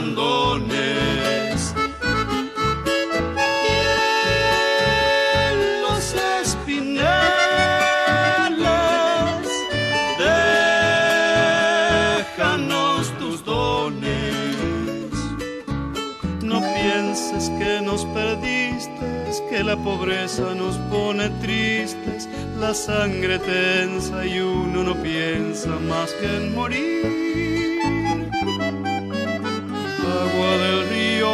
Y en los déjanos tus dones. No pienses que nos perdiste, que la pobreza nos pone tristes, la sangre tensa y uno no piensa más que en morir.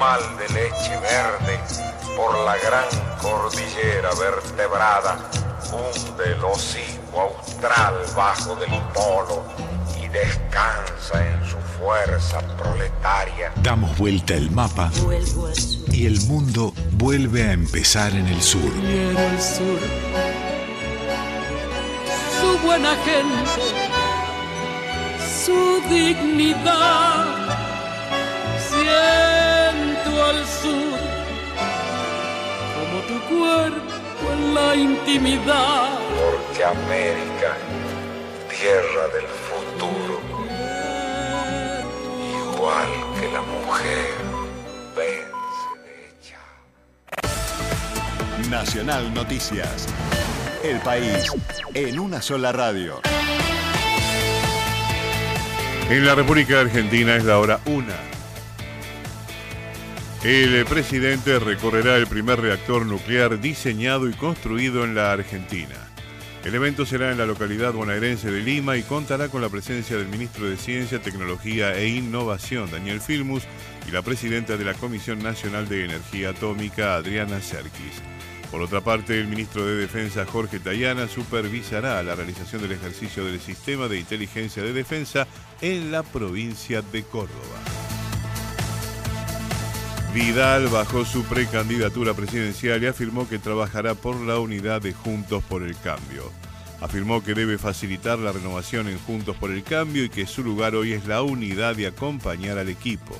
Animal de leche verde, por la gran cordillera vertebrada, hunde el hocico austral bajo del polo y descansa en su fuerza proletaria. Damos vuelta el mapa y el mundo vuelve a empezar en el sur. Quiero el sur, su buena gente, su dignidad. Siento al sur como tu cuerpo en la intimidad. Porque América, tierra del futuro, igual que la mujer, vence. Nacional Noticias. El país en una sola radio. En la República Argentina es la hora una. El presidente recorrerá el primer reactor nuclear diseñado y construido en la Argentina. El evento será en la localidad bonaerense de Lima y contará con la presencia del ministro de Ciencia, Tecnología e Innovación, Daniel Filmus, y la presidenta de la Comisión Nacional de Energía Atómica, Adriana Serkis. Por otra parte, el ministro de Defensa, Jorge Tayana, supervisará la realización del ejercicio del Sistema de Inteligencia de Defensa en la provincia de Córdoba. Vidal bajó su precandidatura presidencial y afirmó que trabajará por la unidad de Juntos por el Cambio. Afirmó que debe facilitar la renovación en Juntos por el Cambio y que su lugar hoy es la unidad y acompañar al equipo.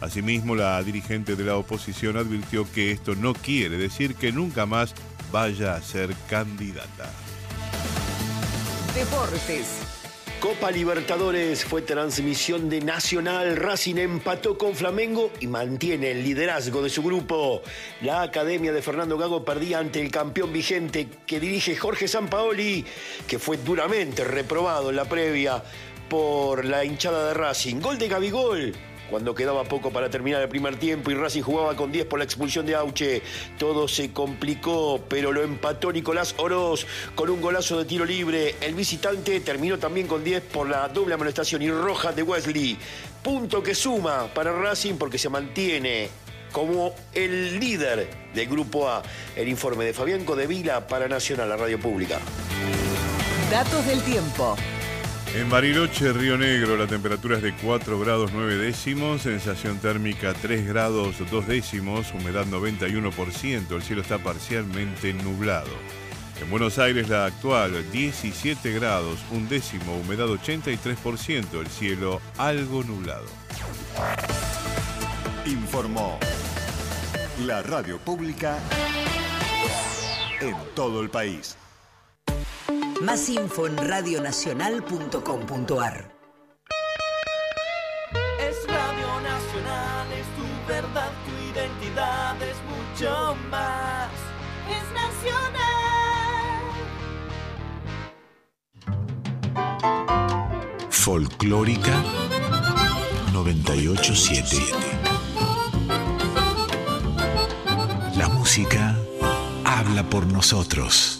Asimismo, la dirigente de la oposición advirtió que esto no quiere decir que nunca más vaya a ser candidata. Deportes. Copa Libertadores fue transmisión de Nacional. Racing empató con Flamengo y mantiene el liderazgo de su grupo. La academia de Fernando Gago perdía ante el campeón vigente que dirige Jorge Sampaoli, que fue duramente reprobado en la previa por la hinchada de Racing. Gol de Gabigol cuando quedaba poco para terminar el primer tiempo y Racing jugaba con 10 por la expulsión de Auche. Todo se complicó, pero lo empató Nicolás Oroz con un golazo de tiro libre. El visitante terminó también con 10 por la doble amonestación y roja de Wesley. Punto que suma para Racing porque se mantiene como el líder del Grupo A. El informe de Fabián Codevila para Nacional, la radio pública. Datos del tiempo. En Bariloche, Río Negro, la temperatura es de 4 grados 9 décimos, sensación térmica 3 grados 2 décimos, humedad 91%, el cielo está parcialmente nublado. En Buenos Aires la actual 17 grados, un décimo, humedad 83%, el cielo algo nublado. Informó la radio pública en todo el país. Más info en radionacional.com.ar. Es Radio Nacional, es tu verdad, tu identidad, es mucho más. Es nacional. Folclórica 987. La música habla por nosotros.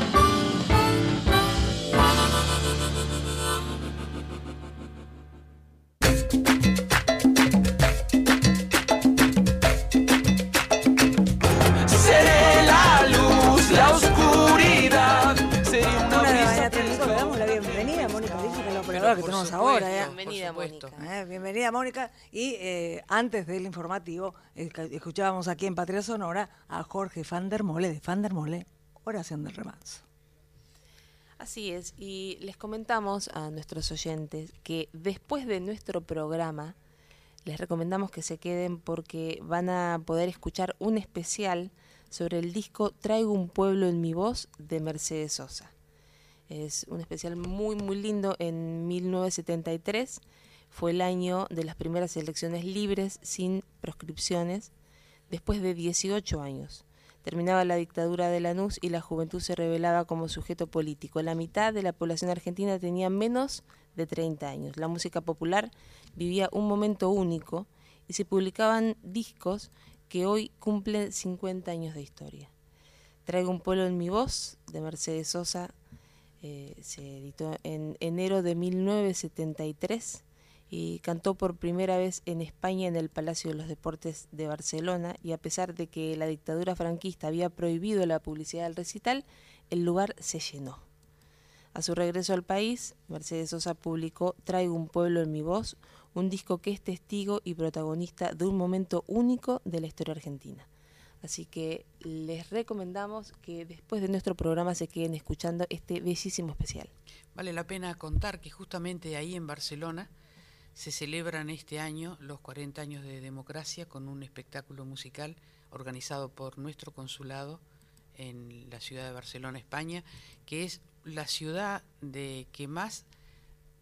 Eh, Mónica. Y eh, antes del informativo, esca- escuchábamos aquí en Patria Sonora a Jorge Van der Mole, de Van der Mole, Oración del Remanso. Así es, y les comentamos a nuestros oyentes que después de nuestro programa les recomendamos que se queden porque van a poder escuchar un especial sobre el disco Traigo un pueblo en mi voz de Mercedes Sosa. Es un especial muy muy lindo en 1973. Fue el año de las primeras elecciones libres sin proscripciones después de 18 años. Terminaba la dictadura de Lanús y la juventud se revelaba como sujeto político. La mitad de la población argentina tenía menos de 30 años. La música popular vivía un momento único y se publicaban discos que hoy cumplen 50 años de historia. Traigo un pueblo en mi voz de Mercedes Sosa eh, se editó en enero de 1973 y cantó por primera vez en España en el Palacio de los Deportes de Barcelona y a pesar de que la dictadura franquista había prohibido la publicidad del recital, el lugar se llenó. A su regreso al país, Mercedes Sosa publicó Traigo un pueblo en mi voz, un disco que es testigo y protagonista de un momento único de la historia argentina. Así que les recomendamos que después de nuestro programa se queden escuchando este bellísimo especial. Vale la pena contar que justamente ahí en Barcelona se celebran este año los 40 años de democracia con un espectáculo musical organizado por nuestro consulado en la ciudad de Barcelona, España, que es la ciudad de que más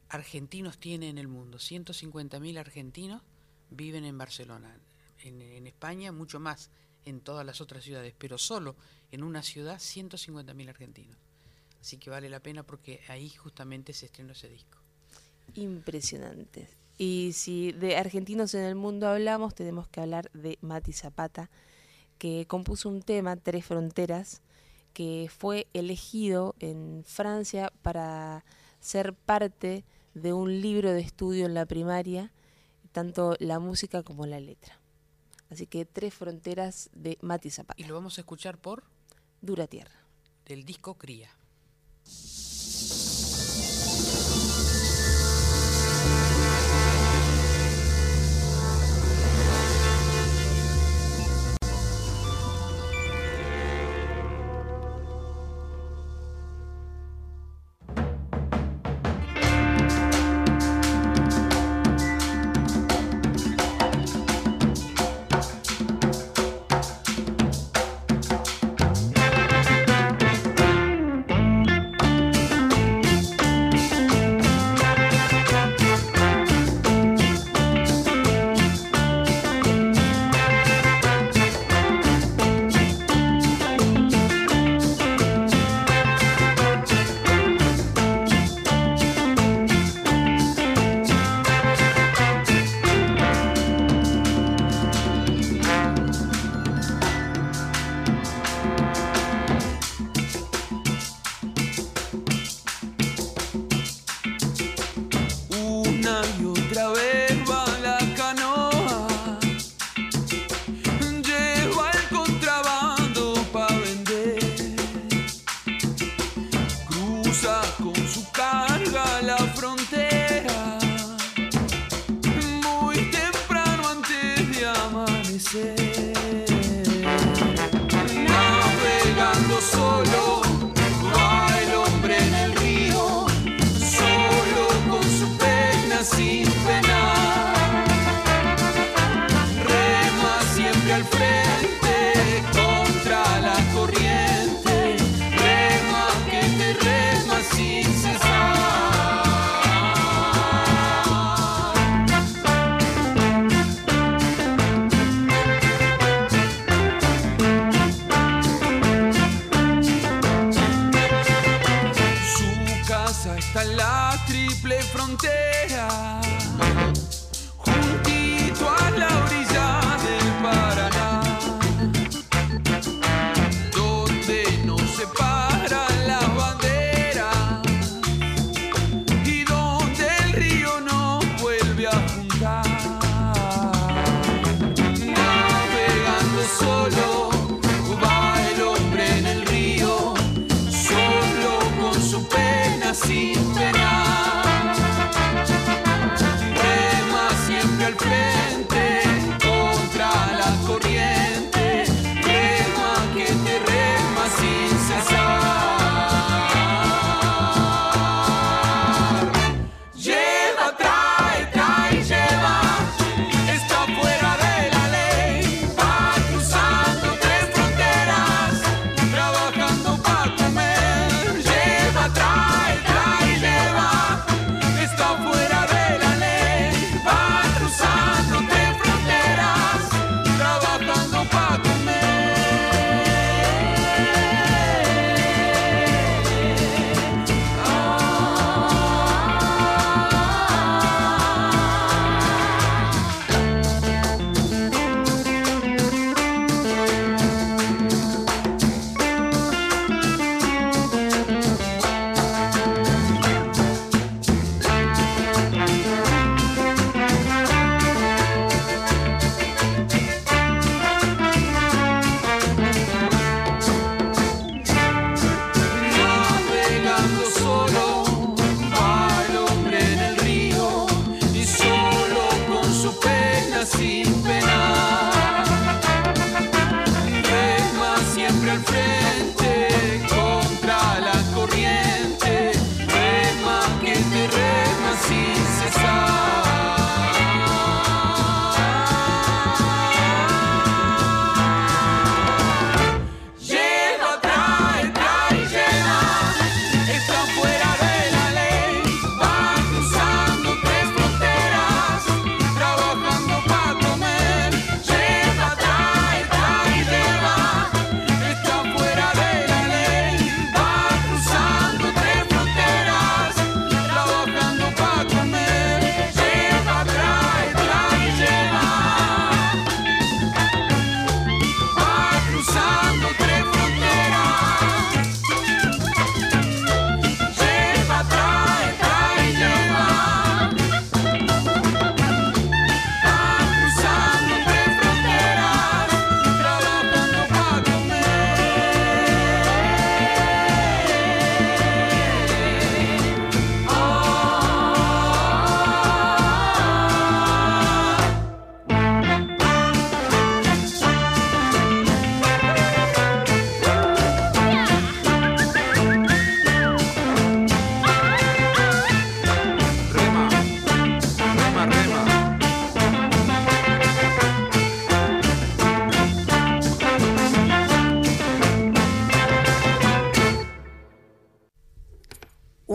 argentinos tiene en el mundo. 150.000 argentinos viven en Barcelona. En, en España mucho más en todas las otras ciudades, pero solo en una ciudad 150.000 argentinos. Así que vale la pena porque ahí justamente se estrenó ese disco. Impresionante. Y si de argentinos en el mundo hablamos, tenemos que hablar de Mati Zapata, que compuso un tema, Tres Fronteras, que fue elegido en Francia para ser parte de un libro de estudio en la primaria, tanto la música como la letra. Así que Tres Fronteras de Mati Zapata. Y lo vamos a escuchar por Dura Tierra. del disco Cría. yeah.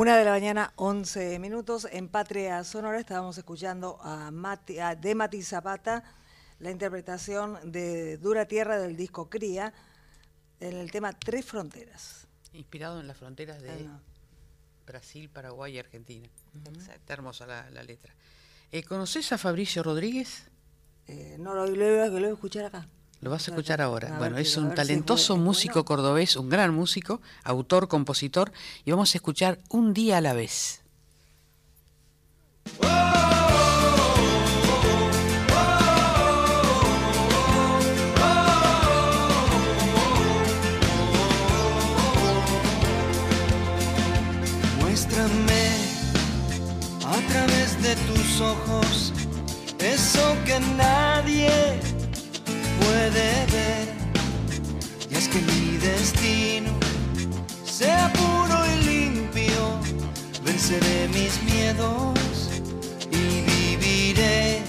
Una de la mañana, 11 minutos. En Patria Sonora estábamos escuchando a, Mati, a de Mati Zapata la interpretación de Dura Tierra del disco Cría en el tema Tres Fronteras. Inspirado en las fronteras de Ah, no. Brasil, Paraguay y Argentina. Está hermosa la, la letra. Eh, ¿Conoces a Fabricio Rodríguez? Eh, no, lo, lo- lo voy a escuchar acá. Lo vas a escuchar ahora. A bueno, ver es un ver si es talentoso es músico cordobés, un gran músico, autor, compositor, y vamos a escuchar Un día a la vez. Muéstrame a través de tus ojos venceré mis miedos y viviré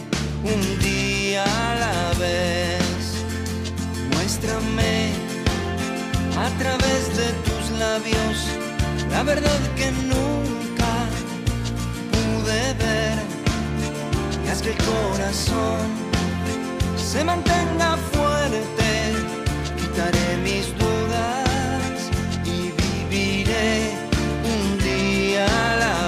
un día a la vez. Muéstrame a través de tus labios la verdad que nunca pude ver y haz que el corazón se mantenga fuerte quitaré mis dudas y viviré día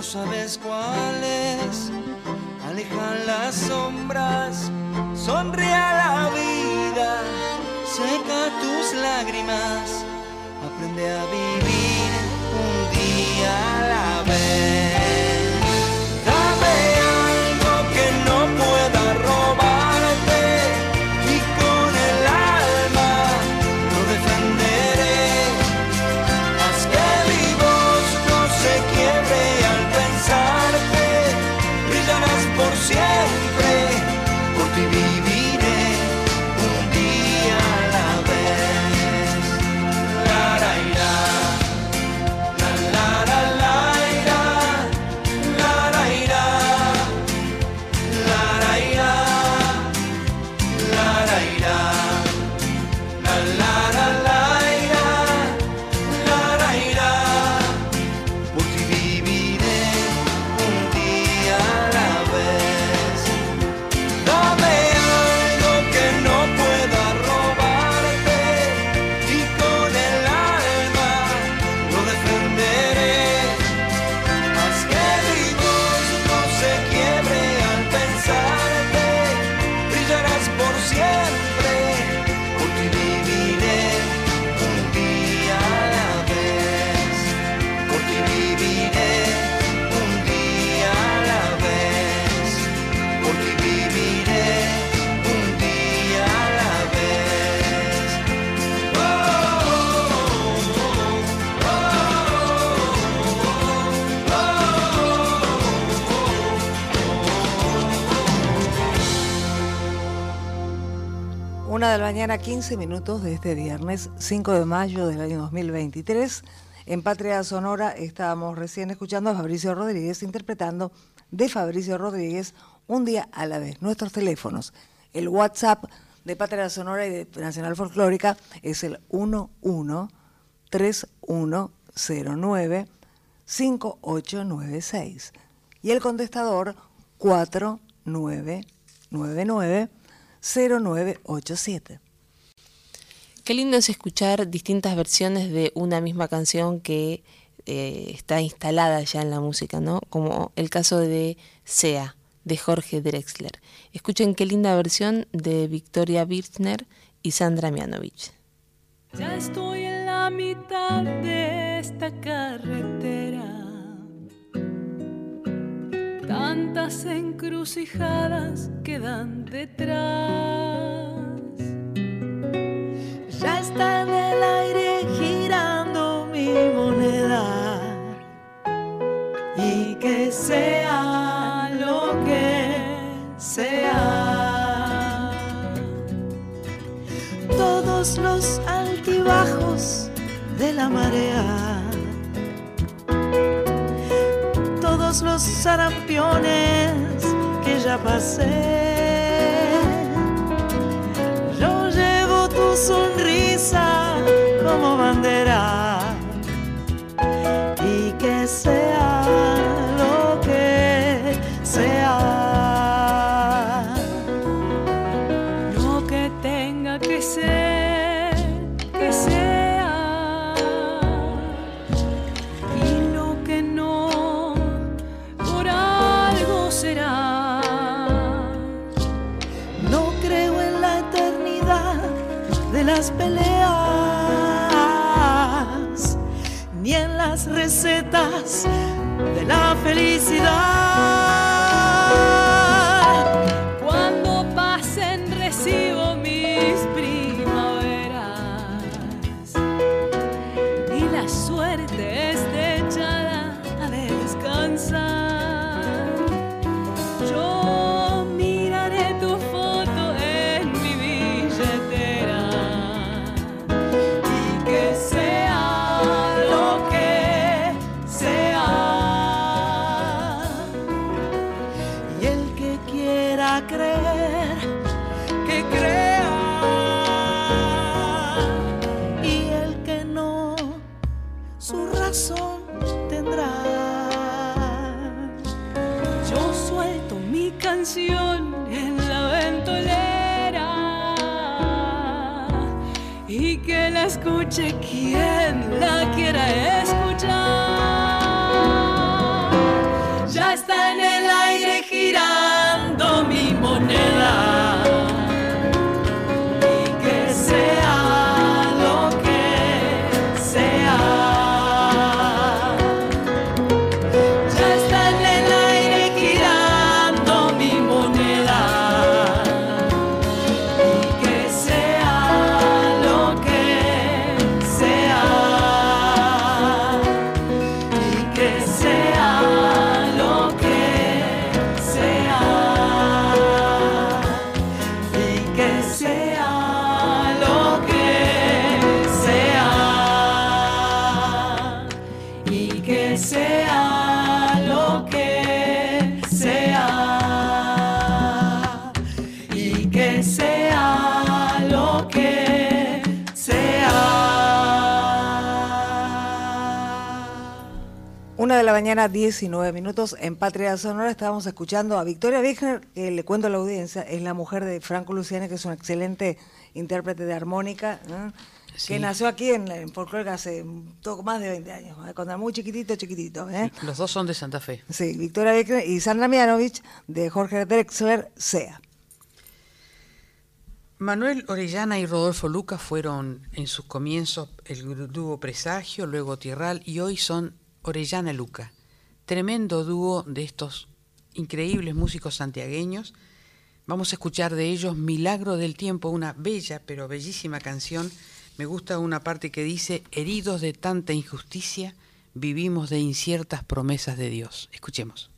no sabes cuál es, aleja las sombras, sonríe a la vida, seca tus lágrimas, aprende a vivir de la mañana, 15 minutos de este viernes 5 de mayo del año 2023. En Patria Sonora estábamos recién escuchando a Fabricio Rodríguez interpretando de Fabricio Rodríguez un día a la vez. Nuestros teléfonos, el WhatsApp de Patria Sonora y de Nacional Folclórica es el 113109 5896 y el contestador 4999 0987. Qué lindo es escuchar distintas versiones de una misma canción que eh, está instalada ya en la música, ¿no? Como el caso de Sea, de Jorge Drexler. Escuchen qué linda versión de Victoria Birchner y Sandra Mianovich. Ya estoy en la mitad de esta carretera. Tantas encrucijadas quedan detrás. Ya está en el aire girando mi moneda. Y que sea lo que sea. Todos los altibajos de la marea. Todos los sarampiones que ya pasé. Yo llevo tu sonrisa como bandera de la felicidad. De la mañana, 19 minutos. En Patria Sonora estábamos escuchando a Victoria Wigner, que le cuento a la audiencia, es la mujer de Franco Luciani, que es un excelente intérprete de armónica, que nació aquí en, en Folclórica hace poco más de 20 años, ¿eh? cuando era muy chiquitito, chiquitito. ¿eh? Los dos son de Santa Fe. Sí, Victoria Wigner y Sandra Mianovich, de Jorge Drexler, SEA. Manuel Orellana y Rodolfo Luca fueron en sus comienzos el dúo Presagio, luego Tierral y hoy son Orellana Luca. Tremendo dúo de estos increíbles músicos santiagueños. Vamos a escuchar de ellos Milagro del Tiempo, una bella pero bellísima canción. Me gusta una parte que dice, heridos de tanta injusticia, vivimos de inciertas promesas de Dios. Escuchemos.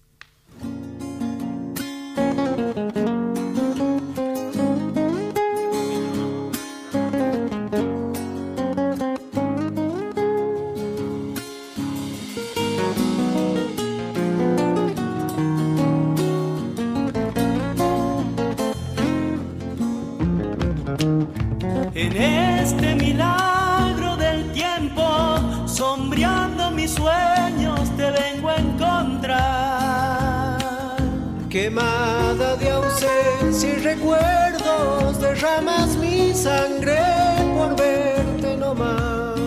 Quemada de ausencia y recuerdos, derramas mi sangre por verte nomás.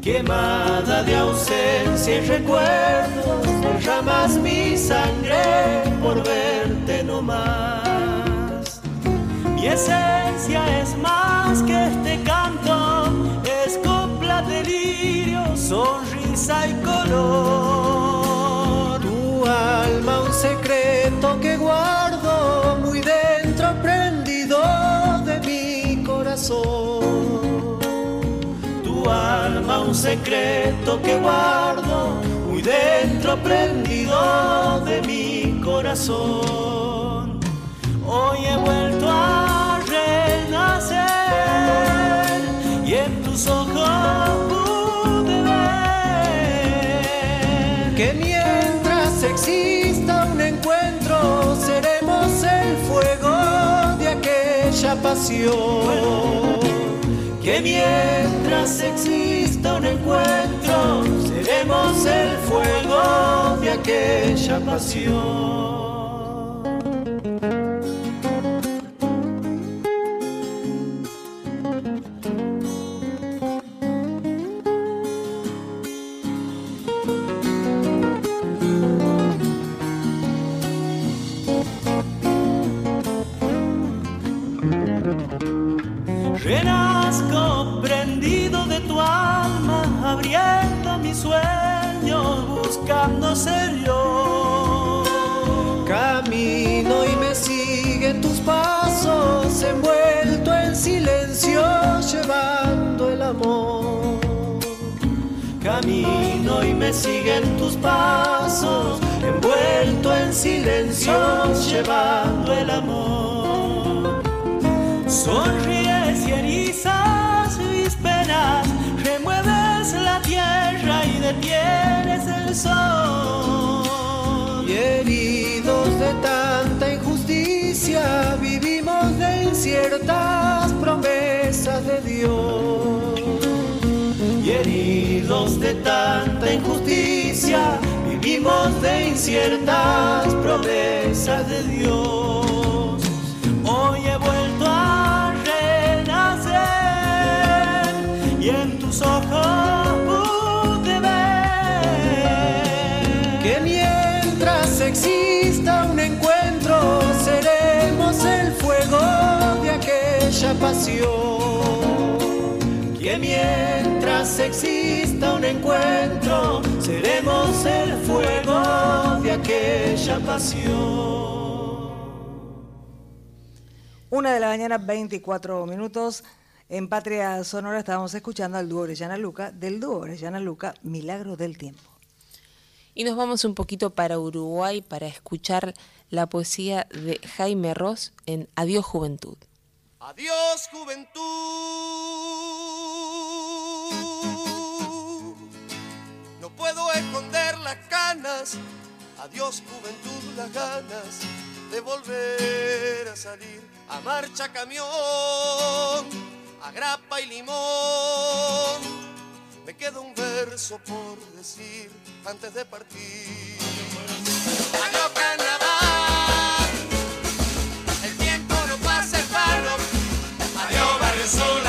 Quemada de ausencia y recuerdos, derramas mi sangre por verte nomás. Mi esencia es más que este canto, es copla, delirio, sonrisa y color. Alma un secreto que guardo muy dentro prendido de mi corazón. Tu alma un secreto que guardo muy dentro prendido de mi corazón. Hoy he vuelto a renacer y en tus ojos pude ver Que mientras que mientras exista un encuentro, seremos el fuego de aquella pasión. Renazco prendido de tu alma, abriendo mis sueños, buscando ser yo. Camino y me siguen tus pasos, envuelto en silencio, llevando el amor. Camino y me siguen tus pasos, envuelto en silencio, llevando el amor. Sonríes Y heridos de tanta injusticia, vivimos de inciertas promesas de Dios. Y heridos de tanta injusticia, vivimos de inciertas promesas de Dios. Pasión. que mientras exista un encuentro, seremos el fuego de aquella pasión. Una de la mañana, 24 minutos. En Patria Sonora estábamos escuchando al dúo Orellana Luca, del dúo Orellana Luca, Milagro del Tiempo. Y nos vamos un poquito para Uruguay para escuchar la poesía de Jaime Ross en Adiós Juventud. Adiós juventud, no puedo esconder las canas. Adiós juventud, las ganas de volver a salir a marcha camión, a grapa y limón. Me queda un verso por decir antes de partir. Adiós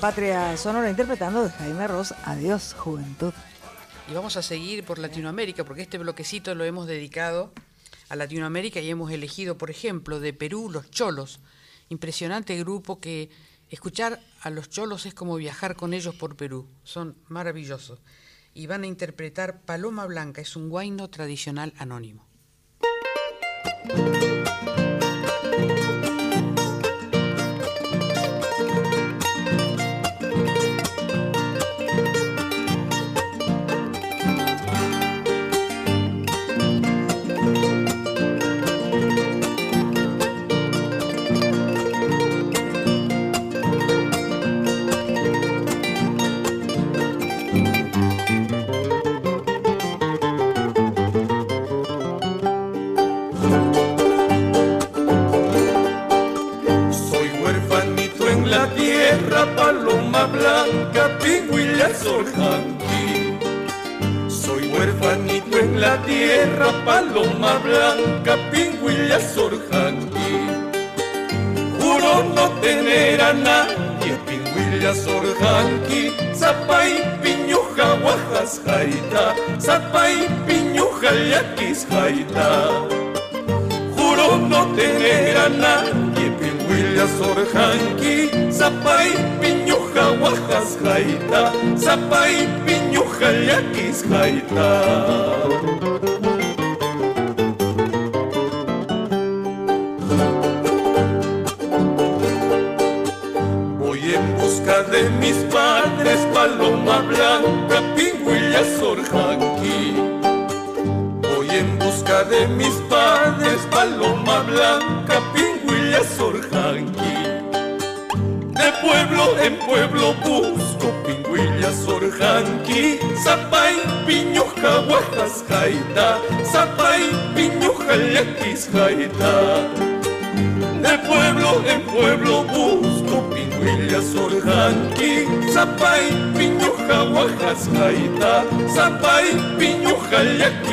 Patria Sonora interpretando de Jaime Ross Adiós Juventud. Y vamos a seguir por Latinoamérica porque este bloquecito lo hemos dedicado a Latinoamérica y hemos elegido, por ejemplo, de Perú Los Cholos. Impresionante grupo que escuchar a los cholos es como viajar con ellos por Perú. Son maravillosos. Y van a interpretar Paloma Blanca, es un guayno tradicional anónimo. Paloma blanca, pingüilla sorjanqui. Juro no tener a nadie, pingüilla sorjanqui. Zapay piñuja, guajas jaita, zapay piñuja, yaquis jaita. Juro no tener a nadie, pingüilla sorjanqui, zapay piñuja, guajas jaita, zapay piñuja, yaquis jaita. Pueblo en pueblo busco pingüilla sorjanqui, zapay, piñuja, guajas, jaita, zapay, piñuja, yaquis, jaita. De pueblo en pueblo busco pingüilla sorjanqui, zapay, piñuja, guajas, jaita, zapay, piñuja, yaquis.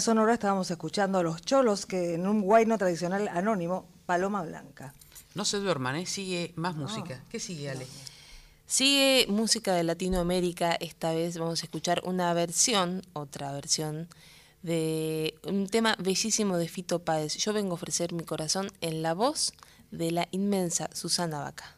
Sonora estábamos escuchando a los cholos que en un guayno tradicional anónimo, Paloma Blanca. No se duerman, ¿eh? sigue más música. ¿Qué sigue, Ale? Sigue música de Latinoamérica. Esta vez vamos a escuchar una versión, otra versión, de un tema bellísimo de Fito Páez. Yo vengo a ofrecer mi corazón en la voz de la inmensa Susana Vaca.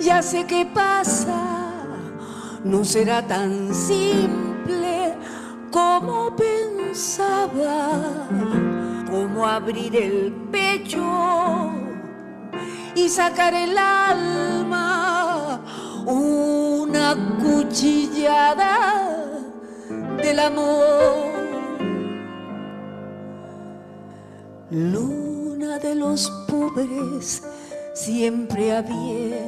ya sé qué pasa. No será tan simple como pensaba, como abrir el pecho y sacar el alma, una cuchillada del amor. Luna de los pobres, siempre abierta,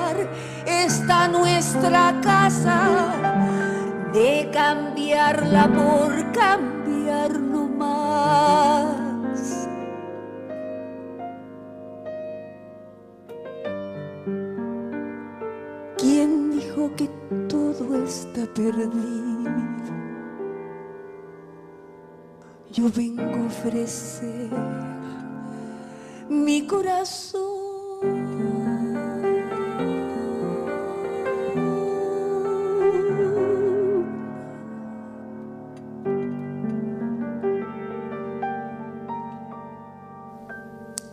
esta nuestra casa, de cambiarla por cambiar más. ¿Quién dijo que todo está perdido? Yo vengo a ofrecer mi corazón.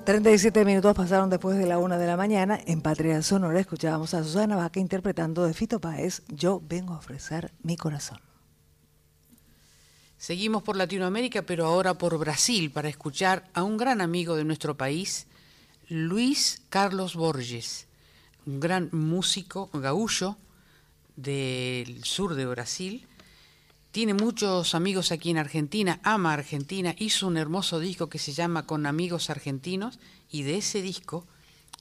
Treinta y siete minutos pasaron después de la una de la mañana. En Patria Sonora escuchábamos a Susana Vaca interpretando de Fito Páez Yo vengo a ofrecer mi corazón. Seguimos por Latinoamérica, pero ahora por Brasil, para escuchar a un gran amigo de nuestro país, Luis Carlos Borges, un gran músico gaullo del sur de Brasil. Tiene muchos amigos aquí en Argentina, ama Argentina, hizo un hermoso disco que se llama Con Amigos Argentinos y de ese disco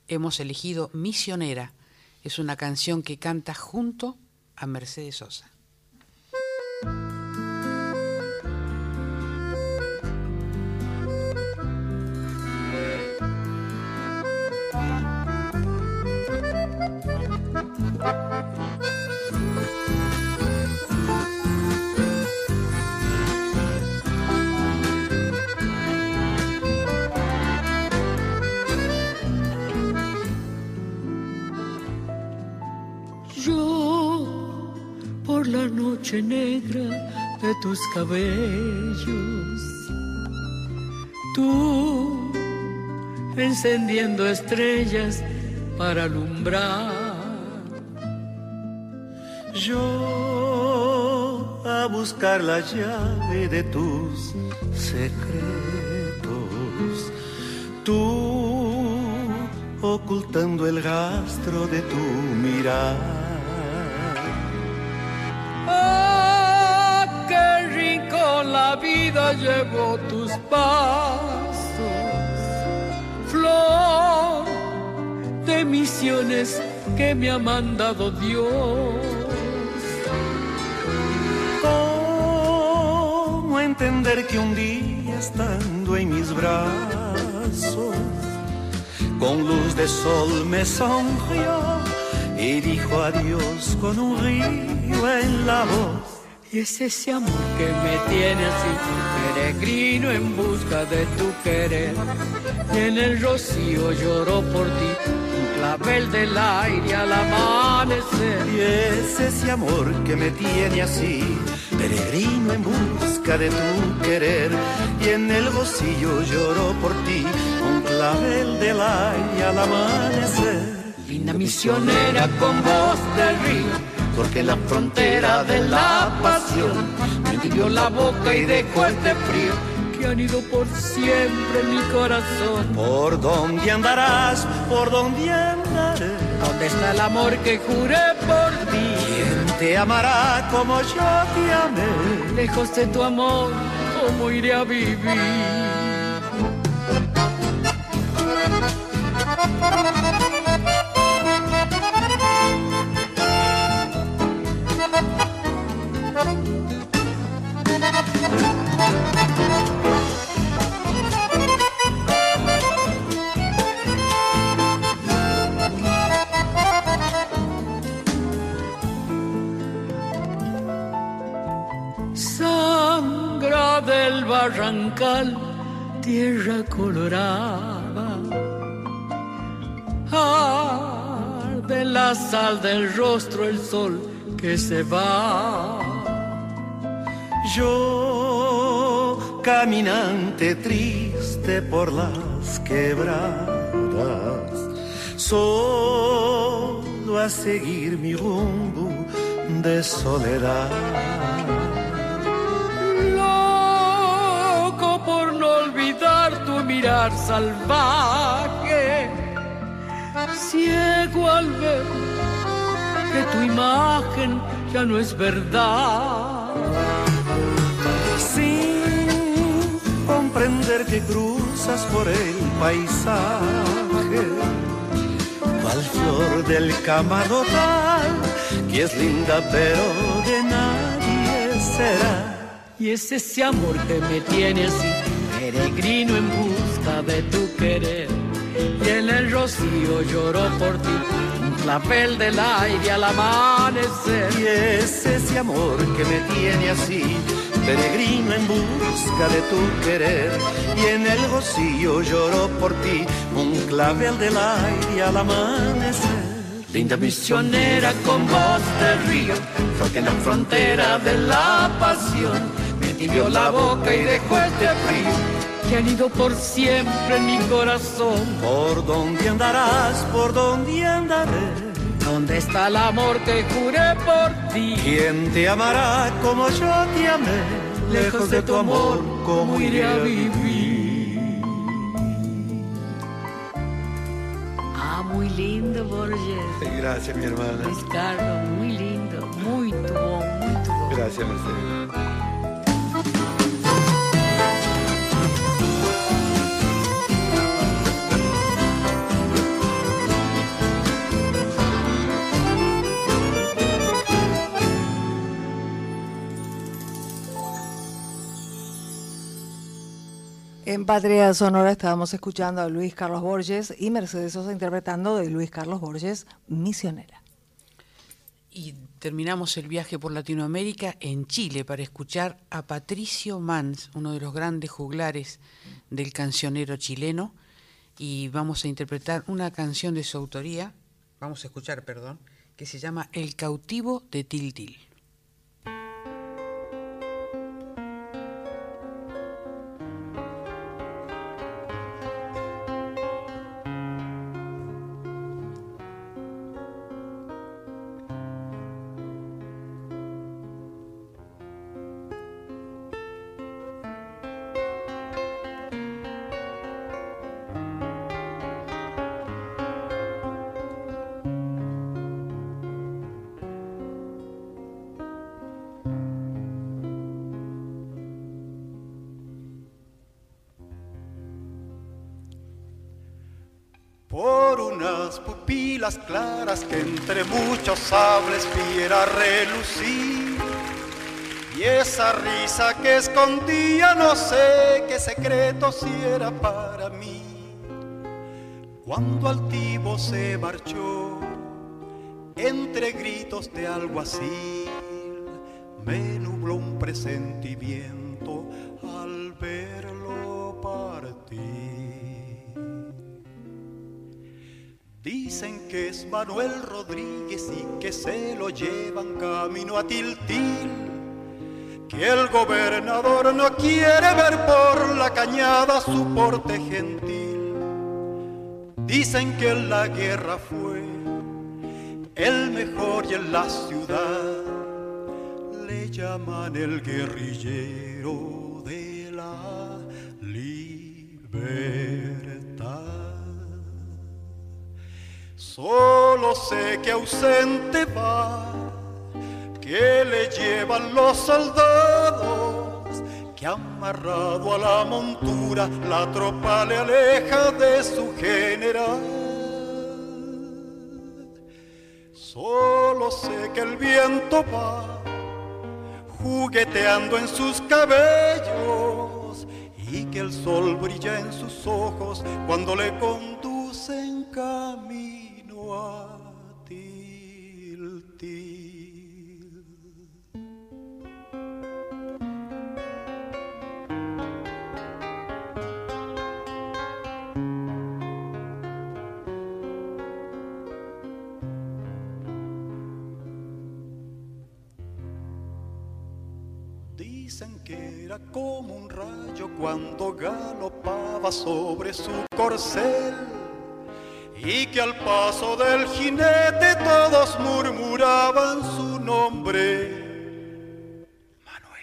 hemos elegido Misionera. Es una canción que canta junto a Mercedes Sosa. La noche negra de tus cabellos. Tú encendiendo estrellas para alumbrar. Yo a buscar la llave de tus secretos. Tú ocultando el rastro de tu mirar. ¿A qué rincón la vida llevó tus pasos? Flor de misiones que me ha mandado Dios. ¿Cómo entender que un día estando en mis brazos, con luz de sol me sonrió y dijo adiós con un río en la voz? Y es ese amor que me tiene así, peregrino en busca de tu querer. Y en el rocío lloró por ti, un clavel del aire al amanecer. Y es ese amor que me tiene así, peregrino en busca de tu querer. Y en el rocío lloró por ti, un clavel del aire al amanecer. Linda misionera con voz del río porque la frontera de la pasión me dio la boca y dejó este frío que han ido por siempre en mi corazón. ¿Por dónde andarás? ¿Por dónde andaré? ¿Dónde está el amor que juré por ti? ¿Quién te amará como yo te amé? Lejos de tu amor, ¿cómo iré a vivir? Barrancal, tierra colorada. Arde la sal del rostro el sol que se va. Yo, caminante triste por las quebradas, solo a seguir mi rumbo de soledad. Mirar salvaje, ciego al ver que tu imagen ya no es verdad. Sin comprender que cruzas por el paisaje, cual flor del camarotal, que es linda pero de nadie será. Y es ese amor que me tiene así, peregrino en busca de tu querer. Y en el rocío lloró por ti, un clavel del aire al amanecer. Y es ese amor que me tiene así, peregrino en busca de tu querer. Y en el rocío lloró por ti, un clavel del aire al amanecer. Linda misionera con voz de río, porque en la frontera de la pasión me tibió la boca y dejó este frío que han ido por siempre en mi corazón. ¿Por dónde andarás? ¿Por dónde andaré? ¿Dónde está el amor que juré por ti? ¿Quién te amará como yo te amé? Lejos de tu amor, ¿cómo iré a vivir? Ah, muy lindo, Borges. Gracias, mi hermana. Luis Carlos, muy lindo, muy tu voz, muy tu voz. Gracias, Mercedes. En Patria Sonora estábamos escuchando a Luis Carlos Borges y Mercedes Sosa interpretando de Luis Carlos Borges, Misionera. Y terminamos el viaje por Latinoamérica en Chile para escuchar a Patricio Mans, uno de los grandes juglares del cancionero chileno, y vamos a interpretar una canción de su autoría, vamos a escuchar, perdón, que se llama El cautivo de Tiltil. Claras que entre muchos sables viera relucir. Y esa risa que escondía no sé qué secreto si era para mí. Cuando altivo se marchó, entre gritos de algo así, me nubló un presentimiento al verlo partir. Dicen que es Manuel Rodríguez y que se lo llevan camino a Tiltil. Que el gobernador no quiere ver por la cañada su porte gentil. Dicen que la guerra fue el mejor y en la ciudad le llaman el guerrillero de la libertad. Solo sé que ausente va, que le llevan los soldados, que amarrado a la montura la tropa le aleja de su general. Solo sé que el viento va jugueteando en sus cabellos y que el sol brilla en sus ojos cuando le conducen camino. Dicen que era como un rayo cuando galopaba sobre su corcel y que al paso del jinete todos murmuraban su nombre. Manuel.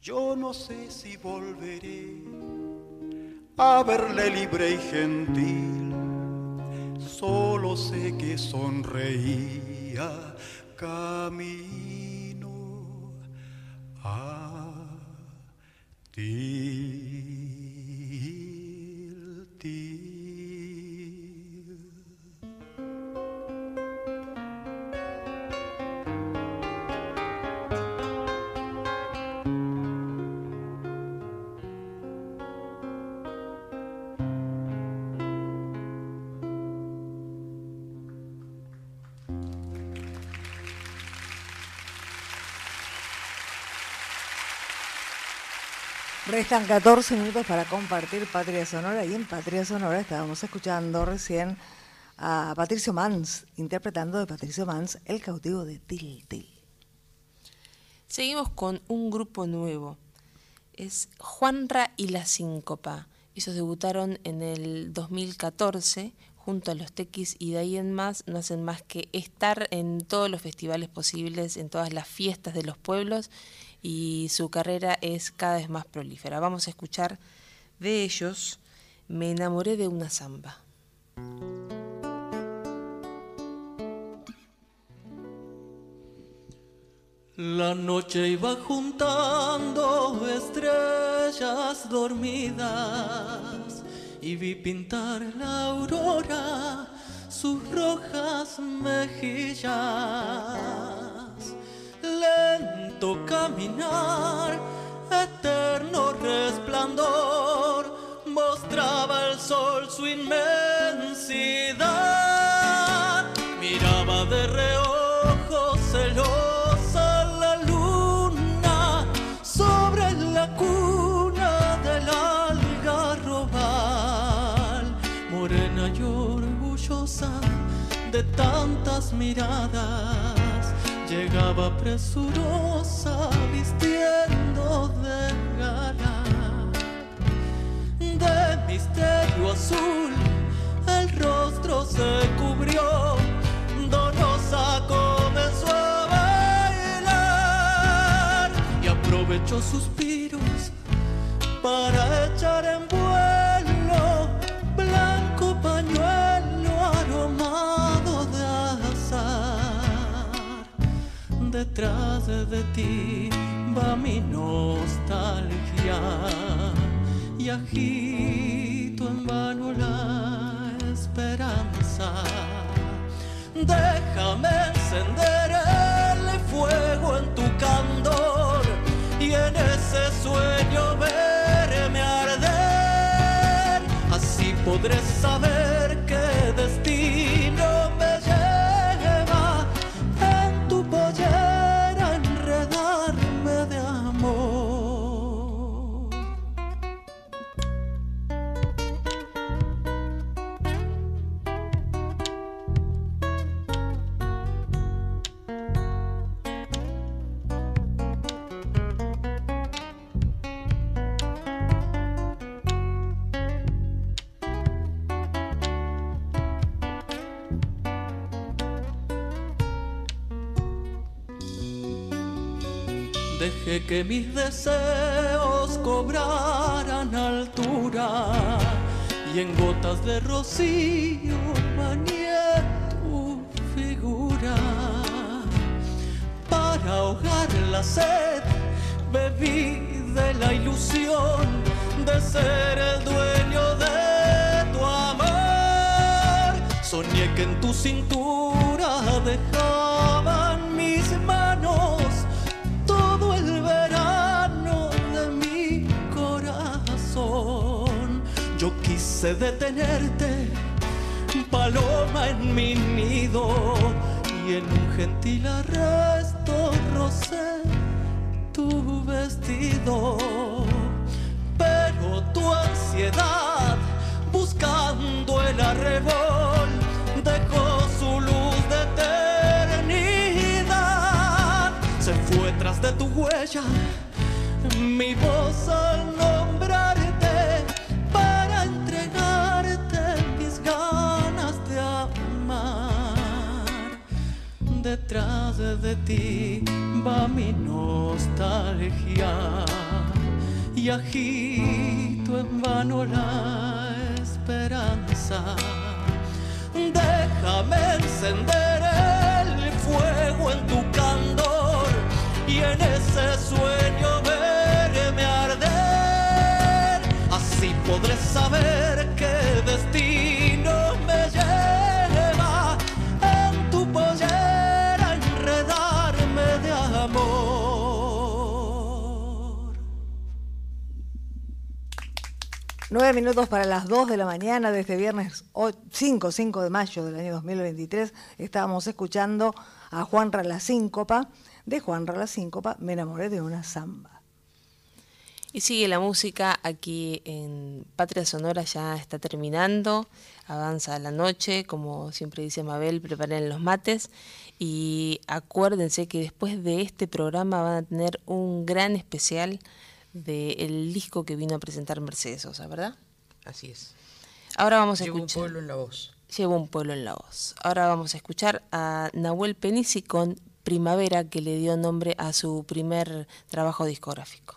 Yo no sé si volveré a verle libre y gentil, solo sé que sonreía camino a Tiltil. Restan 14 minutos para compartir Patria Sonora y en Patria Sonora estábamos escuchando recién a Patricio Mans, interpretando de Patricio Mans El cautivo de Tiltil. Seguimos con un grupo nuevo. Es Juanra y la Síncopa. Ellos debutaron en el 2014 junto a los Tequis y de ahí en más no hacen más que estar en todos los festivales posibles, en todas las fiestas de los pueblos y su carrera es cada vez más prolífera. Vamos a escuchar de ellos Me enamoré de una samba. La noche iba juntando estrellas dormidas y vi pintar la aurora sus rojas mejillas. Lento caminar, eterno resplandor, mostraba el sol su inmensidad. Miraba de reojo celosa la luna sobre la cuna del algarrobal, morena y orgullosa de tantas miradas. Llegaba presurosa vistiendo de gala. De misterio azul el rostro se cubrió. Donosa comenzó a bailar y aprovechó suspiros para echar en detrás de ti va mi nostalgia y agito en vano la esperanza. Déjame encender el fuego en tu candor y en ese sueño verme arder. Así podré saber mis deseos cobraran altura y en gotas de rocío bañé tu figura. Para ahogar la sed bebí de la ilusión de ser el dueño de tu amor. Soñé que en tu cintura dejaban quise detenerte, paloma en mi nido, y en un gentil arresto rocé tu vestido. Pero tu ansiedad, buscando el arrebol, dejó su luz de eternidad. Se fue tras de tu huella, mi voz al nombrarte, Detrás de ti va mi nostalgia y agito en vano la esperanza. Déjame encender el fuego en tu candor y en ese sueño verme arder. Así podré saber Nueve minutos para las 2 de la mañana de este viernes 5, 5 de mayo del año 2023. Estábamos escuchando a Juan La Síncopa. De Juan La Síncopa, me enamoré de una samba. Y sigue la música aquí en Patria Sonora, ya está terminando, avanza la noche, como siempre dice Mabel, preparen los mates y acuérdense que después de este programa van a tener un gran especial del disco que vino a presentar Mercedes Sosa, ¿verdad? Así es. Ahora vamos a Llevo escuchar. un pueblo en la voz. Llevo un pueblo en la voz. Ahora vamos a escuchar a Nahuel Penisi con Primavera, que le dio nombre a su primer trabajo discográfico.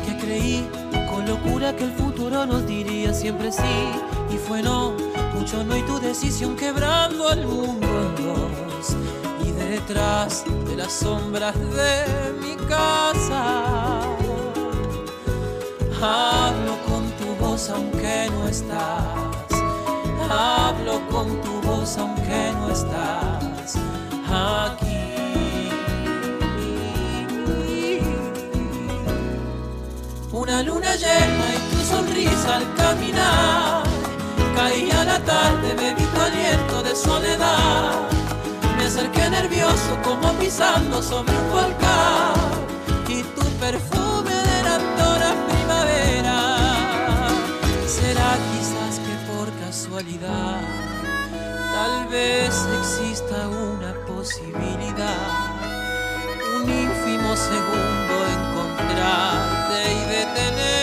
con locura que el futuro nos diría siempre sí. Y fue no, mucho no y tu decisión quebrando al mundo en dos. Y detrás de las sombras de mi casa, hablo con tu voz aunque no estás. Hablo con tu voz aunque no estás aquí. la luna llena y tu sonrisa al caminar. Caía la tarde, bebí tu aliento de soledad. Me acerqué nervioso como pisando sobre un volcán y tu perfume de raptora primavera. Será quizás que por casualidad tal vez exista una posibilidad, un ínfimo segundo encontrar y detener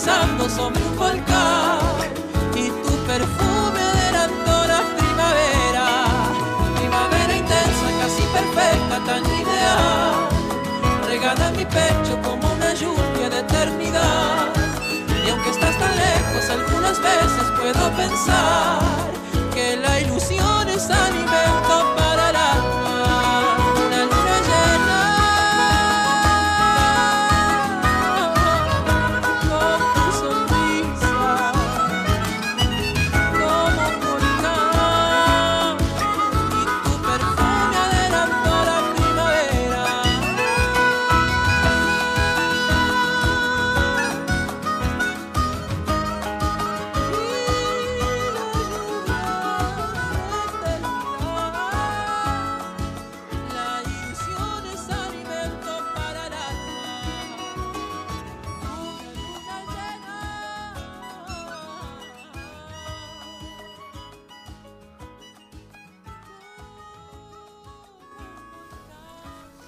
como pisando sobre un volcán. Y tu perfume adelantó la primavera. Primavera intensa, casi perfecta, tan ideal. Regada en mi pecho como una lluvia de eternidad. Y aunque estás tan lejos, algunas veces puedo pensar que la ilusión es alimento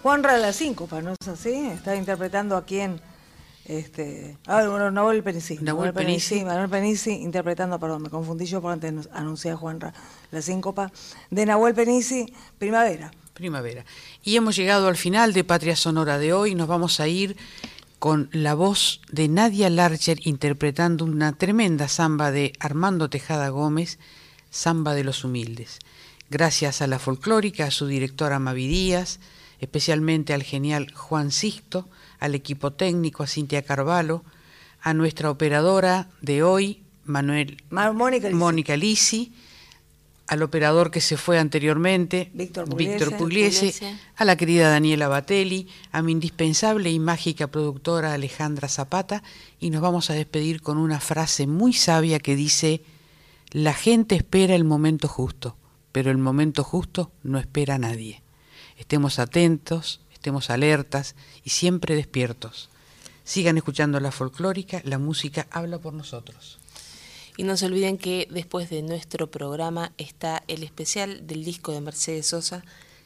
Juanra la síncopa, ¿no es así? Está interpretando a quién. Este, ah, bueno, Nahuel Penici. Nahuel Penici. Manuel Penici interpretando, perdón, me confundí yo por antes anunciar a Juanra la síncopa de Nahuel Penici, Primavera. Primavera. Y hemos llegado al final de Patria Sonora de hoy. Nos vamos a ir con la voz de Nadia Larcher interpretando una tremenda samba de Armando Tejada Gómez, Samba de los Humildes. Gracias a la folclórica, a su directora Mavi Díaz, especialmente al genial Juan Sisto, al equipo técnico, a Cintia Carvalho, a nuestra operadora de hoy, Manuel Mónica Lisi. Mónica Lisi, al operador que se fue anteriormente, Víctor Pugliese. Víctor Pugliese, Pugliese. a la querida Daniela Batelli, a mi indispensable y mágica productora Alejandra Zapata, y nos vamos a despedir con una frase muy sabia que dice, la gente espera el momento justo, pero el momento justo no espera a nadie. Estemos atentos, estemos alertas y siempre despiertos. Sigan escuchando la folclórica, la música habla por nosotros. Y no se olviden que después de nuestro programa está el especial del disco de Mercedes Sosa,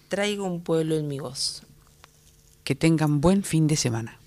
Traigo un pueblo en mi voz. Que tengan buen fin de semana.